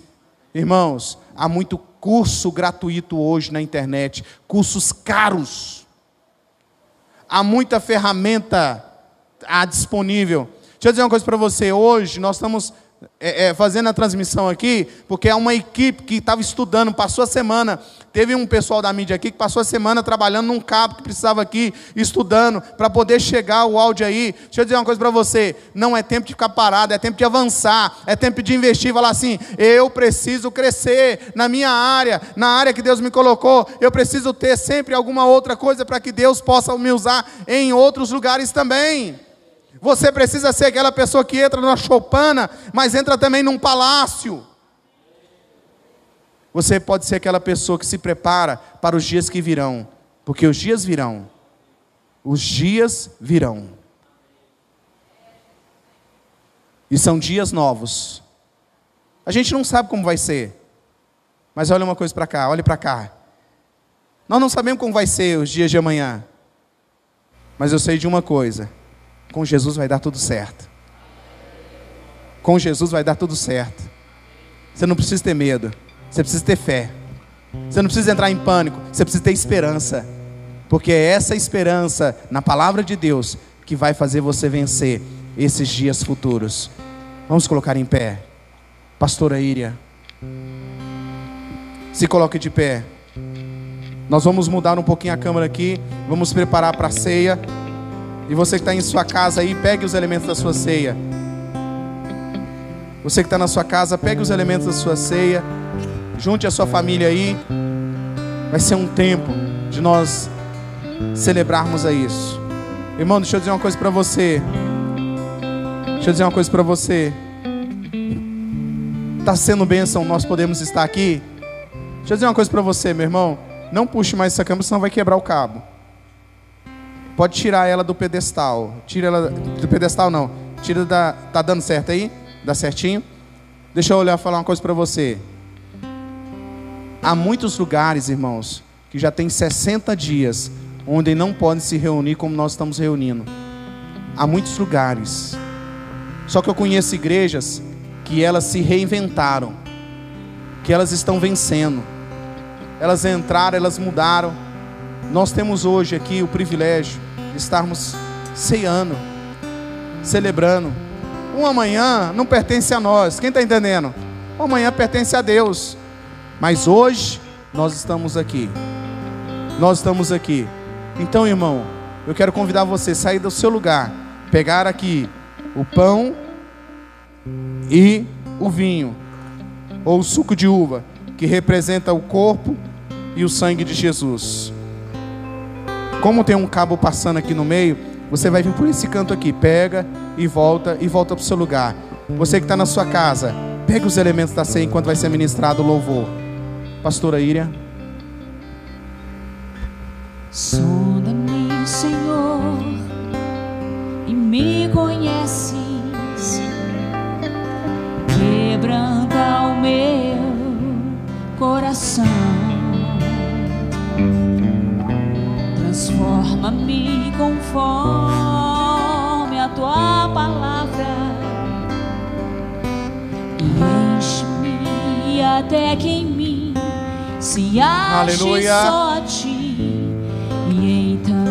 Irmãos, há muito curso gratuito hoje na internet, cursos caros. Há muita ferramenta disponível. Deixa eu dizer uma coisa para você. Hoje nós estamos é, é, fazendo a transmissão aqui, porque é uma equipe que estava estudando, passou a semana. Teve um pessoal da mídia aqui que passou a semana trabalhando num cabo que precisava aqui, estudando, para poder chegar o áudio aí. Deixa eu dizer uma coisa para você: não é tempo de ficar parado, é tempo de avançar, é tempo de investir. Falar assim, eu preciso crescer na minha área, na área que Deus me colocou. Eu preciso ter sempre alguma outra coisa para que Deus possa me usar em outros lugares também. Você precisa ser aquela pessoa que entra na choupana, mas entra também num palácio. Você pode ser aquela pessoa que se prepara para os dias que virão, porque os dias virão. Os dias virão. E são dias novos. A gente não sabe como vai ser. Mas olha uma coisa para cá, olhe para cá. Nós não sabemos como vai ser os dias de amanhã. Mas eu sei de uma coisa com Jesus vai dar tudo certo. Com Jesus vai dar tudo certo. Você não precisa ter medo, você precisa ter fé. Você não precisa entrar em pânico, você precisa ter esperança. Porque é essa esperança na palavra de Deus que vai fazer você vencer esses dias futuros. Vamos colocar em pé. Pastora Íria. Se coloque de pé. Nós vamos mudar um pouquinho a câmera aqui. Vamos preparar para a ceia. E você que está em sua casa aí, pegue os elementos da sua ceia. Você que está na sua casa, pegue os elementos da sua ceia. Junte a sua família aí. Vai ser um tempo de nós celebrarmos a isso. Irmão, deixa eu dizer uma coisa para você. Deixa eu dizer uma coisa para você. Está sendo bênção, nós podemos estar aqui. Deixa eu dizer uma coisa para você, meu irmão. Não puxe mais essa câmera, senão vai quebrar o cabo. Pode tirar ela do pedestal. Tira ela do pedestal não. Tira da tá dando certo aí? Dá certinho? Deixa eu olhar falar uma coisa para você. Há muitos lugares, irmãos, que já tem 60 dias onde não podem se reunir como nós estamos reunindo. Há muitos lugares. Só que eu conheço igrejas que elas se reinventaram, que elas estão vencendo. Elas entraram, elas mudaram. Nós temos hoje aqui o privilégio estarmos ceando, celebrando. Um amanhã não pertence a nós, quem está entendendo? O amanhã pertence a Deus. Mas hoje nós estamos aqui. Nós estamos aqui. Então, irmão, eu quero convidar você a sair do seu lugar, pegar aqui o pão e o vinho, ou o suco de uva, que representa o corpo e o sangue de Jesus. Como tem um cabo passando aqui no meio, você vai vir por esse canto aqui, pega e volta e volta para o seu lugar. Você que está na sua casa, pega os elementos da ceia enquanto vai ser ministrado o louvor. Pastora Íria. Sonda-me, Senhor, e me conheces. Quebranta o meu coração. Transforma-me conforme a tua palavra. E enche-me até que em se ache Aleluia. só ti. E então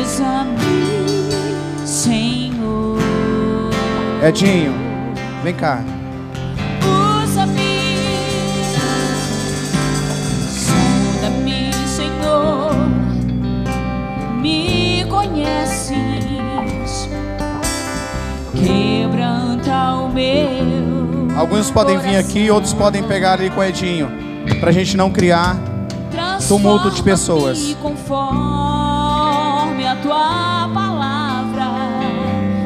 usa-me, Senhor. Edinho, vem cá. Usa-me, sonda-me, Senhor. Me conheces, quebranta o meu. Alguns podem vir aqui, outros podem pegar ali com o Edinho, para a gente não criar. tumulto de pessoas. Conforme a tua palavra,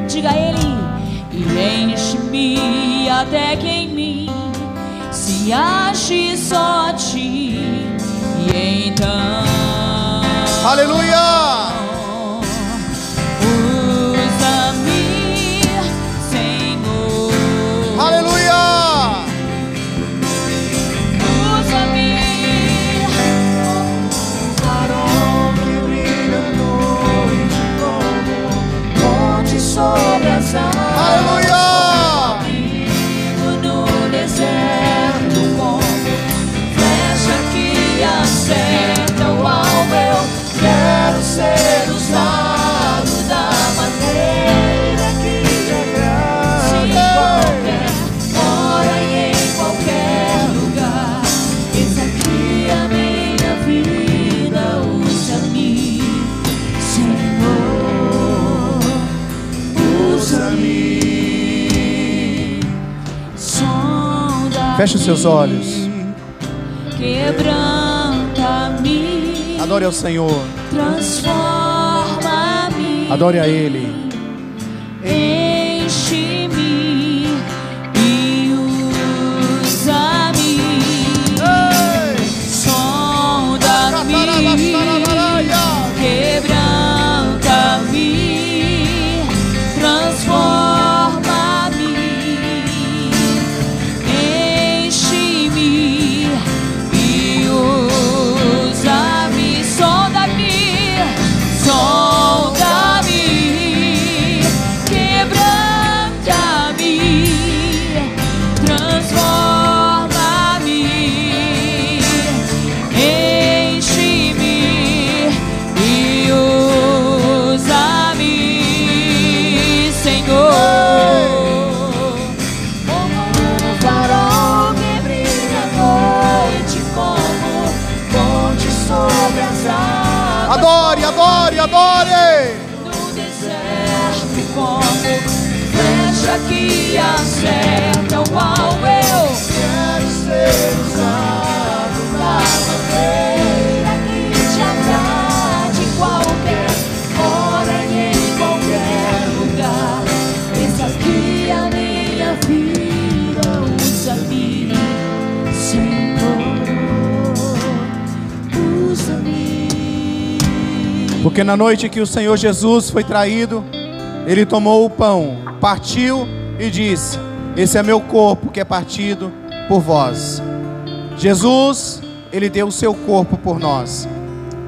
diga a ele e enche-me até que em mim se ache só ti. E então, Aleluia! Feche os seus olhos. Quebranta-me. Adore ao Senhor. Transforma-me. Adore a Ele. Flecha que acerta o alvo, eu Quero ser usado da maneira que te agrade. qualquer hora e em qualquer lugar. Eis aqui a minha vida, usa-me, Senhor, usa-me. Porque na noite que o Senhor Jesus foi traído, ele tomou o pão, partiu e disse: Esse é meu corpo que é partido por vós. Jesus, ele deu o seu corpo por nós.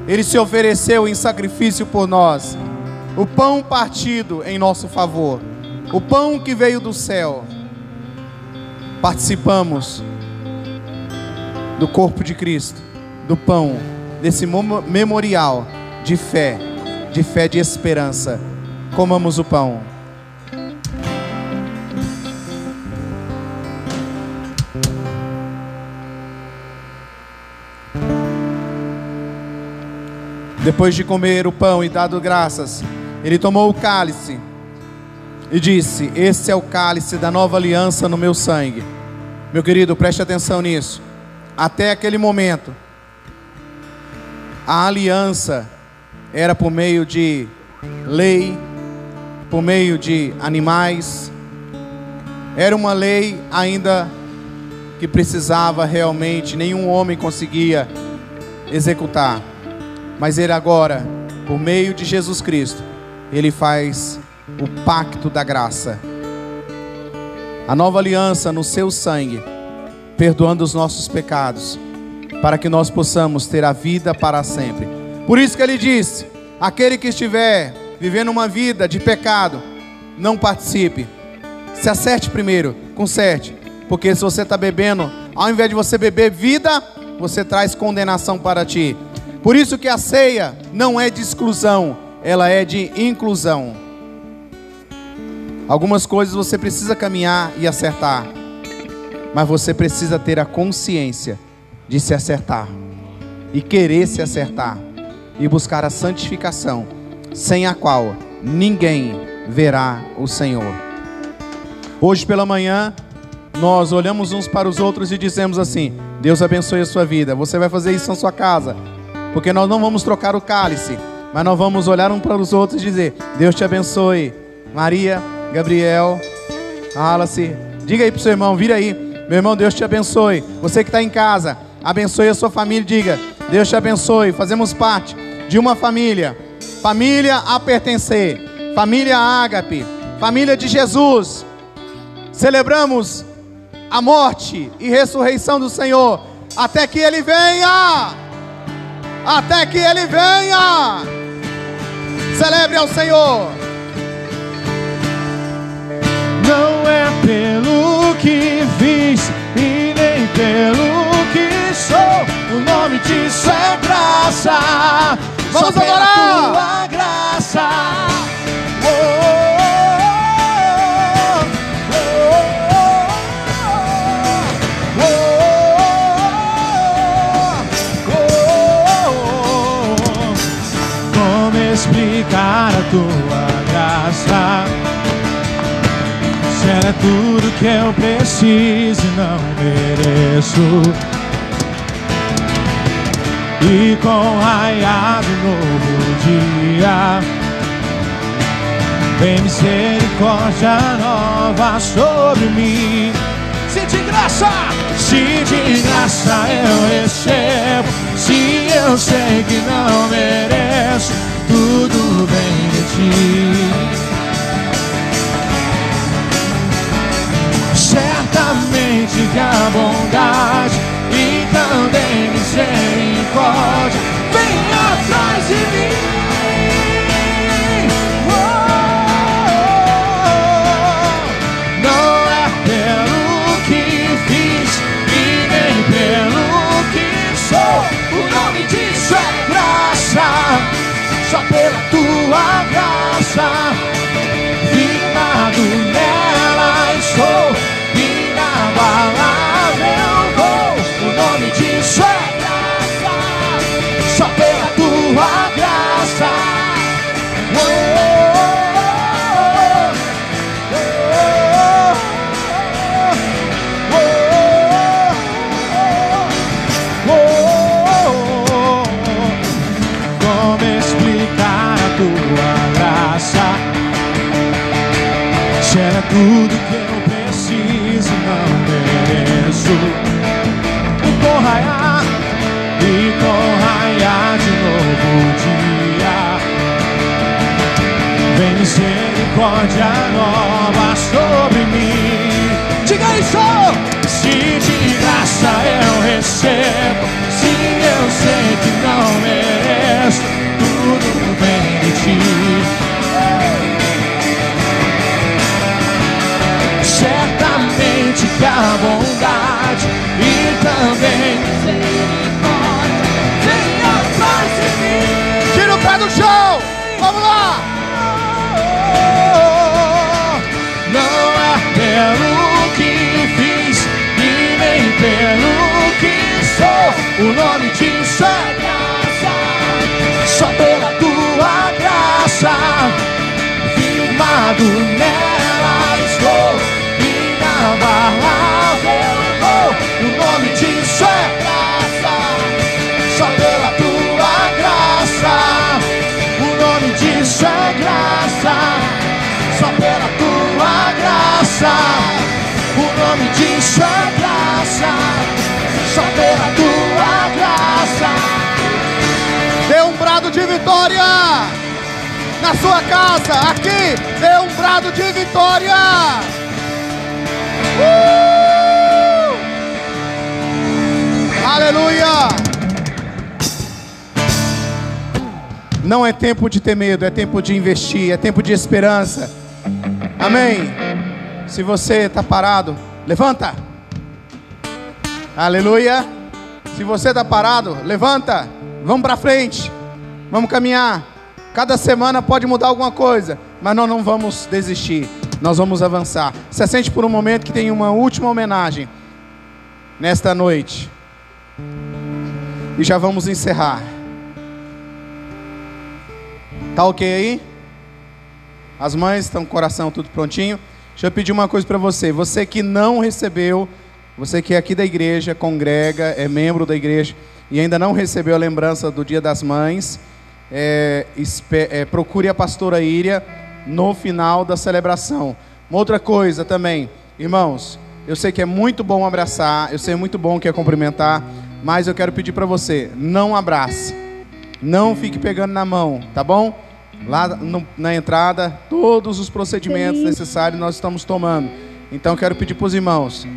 Ele se ofereceu em sacrifício por nós. O pão partido em nosso favor. O pão que veio do céu. Participamos do corpo de Cristo, do pão, desse memorial de fé, de fé de esperança comamos o pão. Depois de comer o pão e dado graças, ele tomou o cálice e disse: Este é o cálice da nova aliança no meu sangue. Meu querido, preste atenção nisso. Até aquele momento, a aliança era por meio de lei por meio de animais. Era uma lei ainda que precisava realmente, nenhum homem conseguia executar. Mas ele agora, por meio de Jesus Cristo, ele faz o pacto da graça. A nova aliança no seu sangue, perdoando os nossos pecados, para que nós possamos ter a vida para sempre. Por isso que ele disse: aquele que estiver vivendo uma vida de pecado, não participe. Se acerte primeiro, conserte. Porque se você está bebendo, ao invés de você beber vida, você traz condenação para ti. Por isso que a ceia não é de exclusão, ela é de inclusão. Algumas coisas você precisa caminhar e acertar, mas você precisa ter a consciência de se acertar e querer se acertar e buscar a santificação, sem a qual ninguém verá o Senhor. Hoje pela manhã, nós olhamos uns para os outros e dizemos assim: Deus abençoe a sua vida. Você vai fazer isso na sua casa, porque nós não vamos trocar o cálice, mas nós vamos olhar um para os outros e dizer: Deus te abençoe. Maria, Gabriel, Wallace, diga aí para o seu irmão, vira aí. Meu irmão, Deus te abençoe. Você que está em casa, abençoe a sua família. Diga: Deus te abençoe. Fazemos parte de uma família, família a pertencer, família ágape, família de Jesus. Celebramos a morte e ressurreição do Senhor até que Ele venha. Até que Ele venha. Celebre ao Senhor. Não é pelo que fiz e nem pelo que sou. O nome disso é graça. Vamos Só pela adorar. Tua graça. Oh, oh, oh. Como explicar a tua graça? Se ela é tudo que eu preciso e não mereço. E com raiar do novo dia. Vem misericórdia nova sobre mim. Se de graça, se de graça eu recebo. Se eu sei que não mereço Tudo vem de ti. Certamente que a bondade misericórdia nova sobre mim. Diga isso! Se de graça eu recebo, se eu sei que não mereço, tudo vem de ti. certamente que a bondade e também misericórdia vem atrás de mim. Tira o pé do chão. o nome de sua é graça, só pela tua graça, firmado nela estou, inabalável vou, o nome de sua é graça, só pela tua graça, o nome de sua é graça, só pela tua graça, o nome de sua graça, só pela tua de vitória na sua casa, aqui, dê um brado de vitória. Uh! Aleluia! Não é tempo de ter medo, é tempo de investir, é tempo de esperança. Amém. Se você está parado, levanta. Aleluia. Se você está parado, levanta. Vamos para frente. Vamos caminhar. Cada semana pode mudar alguma coisa, mas nós não vamos desistir. Nós vamos avançar. Se sente por um momento que tem uma última homenagem nesta noite. E já vamos encerrar. Tá ok aí? As mães estão com o coração tudo prontinho. Deixa eu pedir uma coisa para você. Você que não recebeu, você que é aqui da igreja, congrega, é membro da igreja e ainda não recebeu a lembrança do Dia das Mães, é, é, procure a pastora Íria no final da celebração. Uma outra coisa também, irmãos, eu sei que é muito bom abraçar, eu sei muito bom que é cumprimentar, mas eu quero pedir para você, não abrace, não fique pegando na mão, tá bom? Lá no, na entrada, todos os procedimentos Sim. necessários nós estamos tomando. Então quero pedir para os irmãos,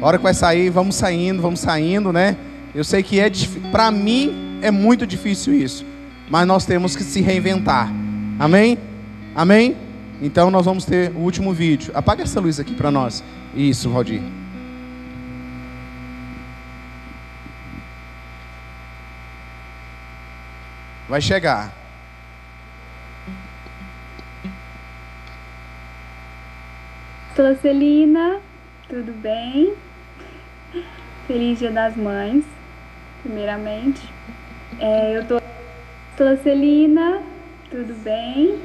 a hora que vai sair, vamos saindo, vamos saindo, né? Eu sei que é para mim é muito difícil isso, mas nós temos que se reinventar. Amém? Amém? Então nós vamos ter o último vídeo. Apaga essa luz aqui para nós. Isso, Valdir. Vai chegar. Sou Celina, tudo bem? Feliz Dia das Mães, primeiramente. É, eu tô. Sou Celina, tudo bem?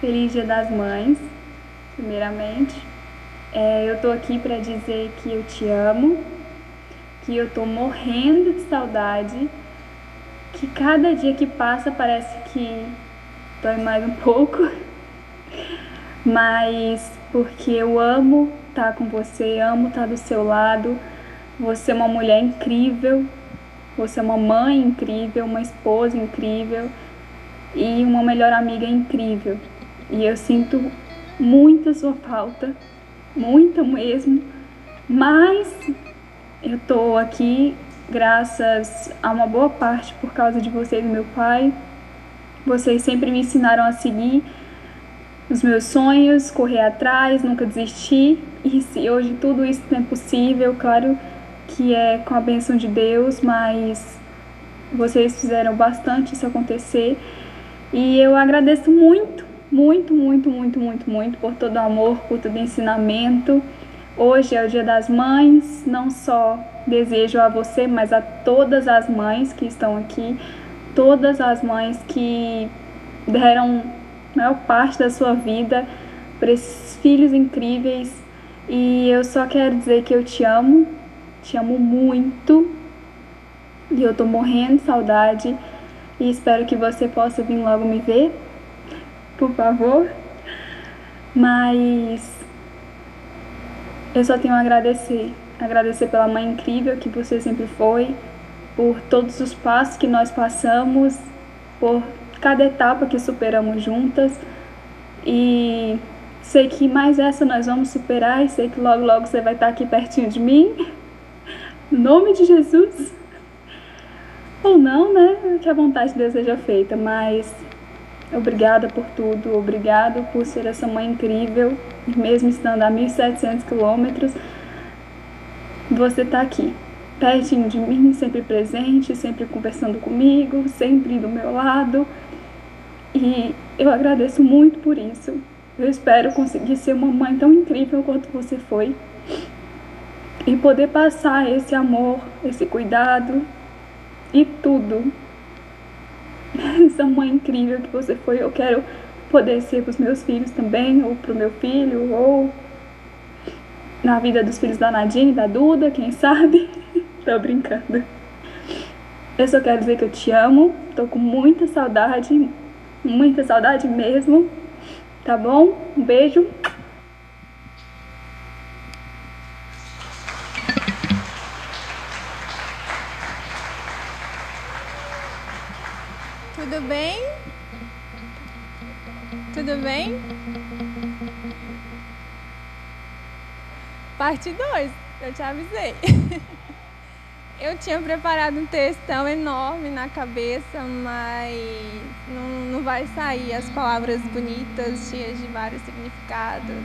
Feliz Dia das Mães, primeiramente. É, eu tô aqui para dizer que eu te amo, que eu tô morrendo de saudade, que cada dia que passa parece que dói mais um pouco, mas porque eu amo estar com você, amo estar do seu lado. Você é uma mulher incrível, você é uma mãe incrível, uma esposa incrível e uma melhor amiga incrível. E eu sinto muita sua falta, muita mesmo, mas eu tô aqui graças a uma boa parte por causa de você e do meu pai. Vocês sempre me ensinaram a seguir os meus sonhos, correr atrás, nunca desistir. E se hoje tudo isso não é possível, claro que é com a bênção de Deus, mas vocês fizeram bastante isso acontecer. E eu agradeço muito, muito, muito, muito, muito, muito por todo o amor, por todo o ensinamento. Hoje é o Dia das Mães, não só desejo a você, mas a todas as mães que estão aqui, todas as mães que deram maior parte da sua vida para esses filhos incríveis. E eu só quero dizer que eu te amo, te amo muito. E eu tô morrendo de saudade. E espero que você possa vir logo me ver, por favor. Mas eu só tenho a agradecer. Agradecer pela mãe incrível que você sempre foi, por todos os passos que nós passamos, por cada etapa que superamos juntas. E sei que mais essa nós vamos superar e sei que logo, logo você vai estar aqui pertinho de mim. No nome de Jesus. Ou não, né? Que a vontade de Deus seja feita, mas obrigada por tudo, obrigado por ser essa mãe incrível, mesmo estando a 1.700 quilômetros, você está aqui, pertinho de mim, sempre presente, sempre conversando comigo, sempre do meu lado. E eu agradeço muito por isso. Eu espero conseguir ser uma mãe tão incrível quanto você foi e poder passar esse amor, esse cuidado e tudo. Essa mãe incrível que você foi, eu quero poder ser para os meus filhos também, ou para o meu filho, ou na vida dos filhos da Nadine, da Duda, quem sabe. tô brincando. Eu só quero dizer que eu te amo, tô com muita saudade, muita saudade mesmo. Tá bom? Um beijo. Tudo bem? Tudo bem? Parte 2, eu te avisei. Eu tinha preparado um textão enorme na cabeça, mas não, não vai sair as palavras bonitas, cheias de vários significados.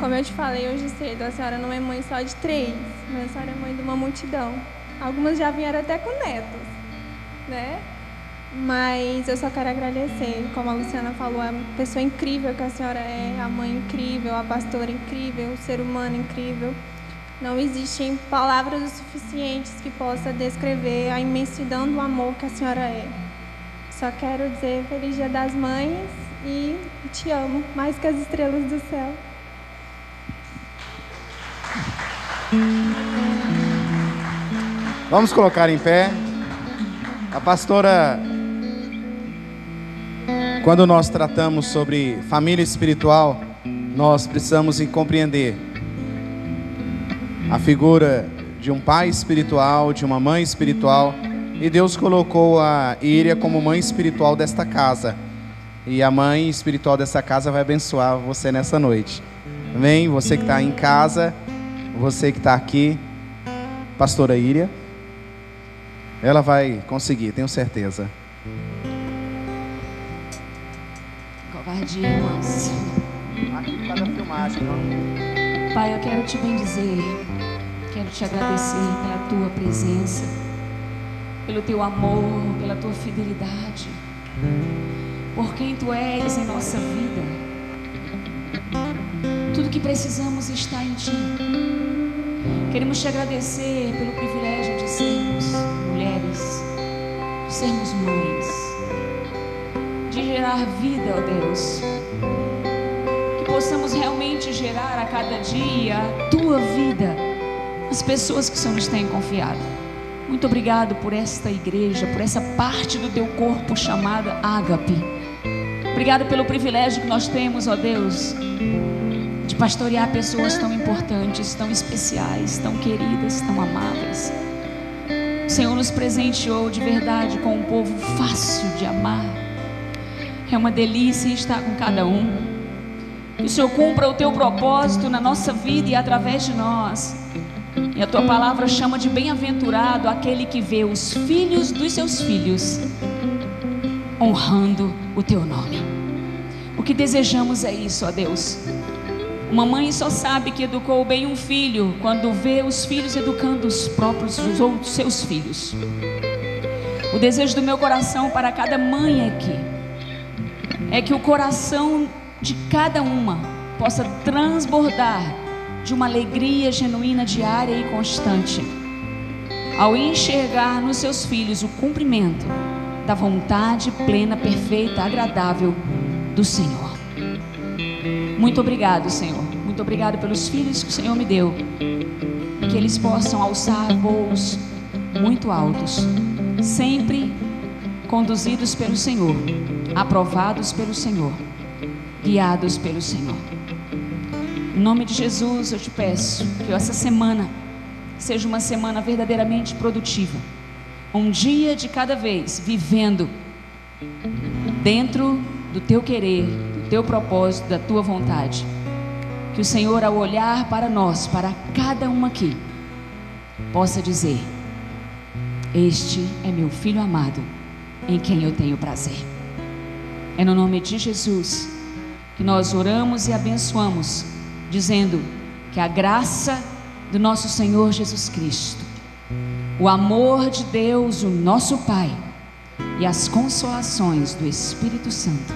Como eu te falei hoje cedo, a senhora não é mãe só de três, mas a senhora é mãe de uma multidão. Algumas já vieram até com netos, né? Mas eu só quero agradecer, como a Luciana falou, a pessoa incrível que a senhora é, a mãe incrível, a pastora incrível, o ser humano incrível. Não existem palavras suficientes que possa descrever a imensidão do amor que a senhora é. Só quero dizer feliz Dia das Mães e te amo mais que as estrelas do céu. Vamos colocar em pé. A pastora, quando nós tratamos sobre família espiritual, nós precisamos compreender a figura de um pai espiritual, de uma mãe espiritual, e Deus colocou a Íria como mãe espiritual desta casa. E a mãe espiritual dessa casa vai abençoar você nessa noite. Amém? Você que está em casa, você que está aqui, pastora Íria, ela vai conseguir, tenho certeza. Covardia, irmãos. Aqui filmagem, Pai, eu quero te bendizer, quero te agradecer pela tua presença, pelo teu amor, pela tua fidelidade, por quem tu és em nossa vida. Tudo que precisamos está em ti. Queremos te agradecer pelo privilégio de sermos mulheres, de sermos mães, de gerar vida, ó Deus que possamos realmente gerar a cada dia a tua vida as pessoas que o Senhor nos tem confiado. Muito obrigado por esta igreja, por essa parte do teu corpo chamada Ágape. Obrigado pelo privilégio que nós temos, ó Deus, de pastorear pessoas tão importantes, tão especiais, tão queridas, tão amáveis. O Senhor nos presenteou de verdade com um povo fácil de amar. É uma delícia estar com cada um. Que o Senhor cumpra o teu propósito na nossa vida e através de nós. E a tua palavra chama de bem-aventurado aquele que vê os filhos dos seus filhos honrando o teu nome. O que desejamos é isso, ó Deus. Uma mãe só sabe que educou bem um filho quando vê os filhos educando os próprios os outros seus filhos. O desejo do meu coração para cada mãe aqui é que o coração de cada uma possa transbordar de uma alegria genuína, diária e constante, ao enxergar nos seus filhos o cumprimento da vontade plena, perfeita, agradável do Senhor. Muito obrigado, Senhor. Muito obrigado pelos filhos que o Senhor me deu. Que eles possam alçar voos muito altos, sempre conduzidos pelo Senhor, aprovados pelo Senhor guiados pelo Senhor. Em nome de Jesus, eu te peço que essa semana seja uma semana verdadeiramente produtiva. Um dia de cada vez, vivendo dentro do teu querer, do teu propósito, da tua vontade. Que o Senhor, ao olhar para nós, para cada um aqui, possa dizer: Este é meu filho amado, em quem eu tenho prazer. É no nome de Jesus que nós oramos e abençoamos, dizendo que a graça do nosso Senhor Jesus Cristo, o amor de Deus, o nosso Pai, e as consolações do Espírito Santo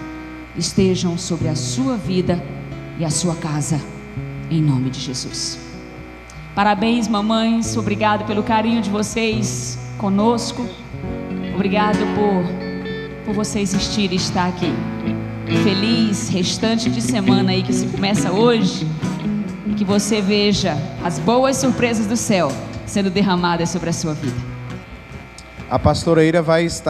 estejam sobre a sua vida e a sua casa, em nome de Jesus. Parabéns, mamães, obrigado pelo carinho de vocês conosco, obrigado por, por você existir e estar aqui feliz restante de semana aí que se começa hoje e que você veja as boas surpresas do céu sendo derramadas sobre a sua vida. A pastora Ira vai estar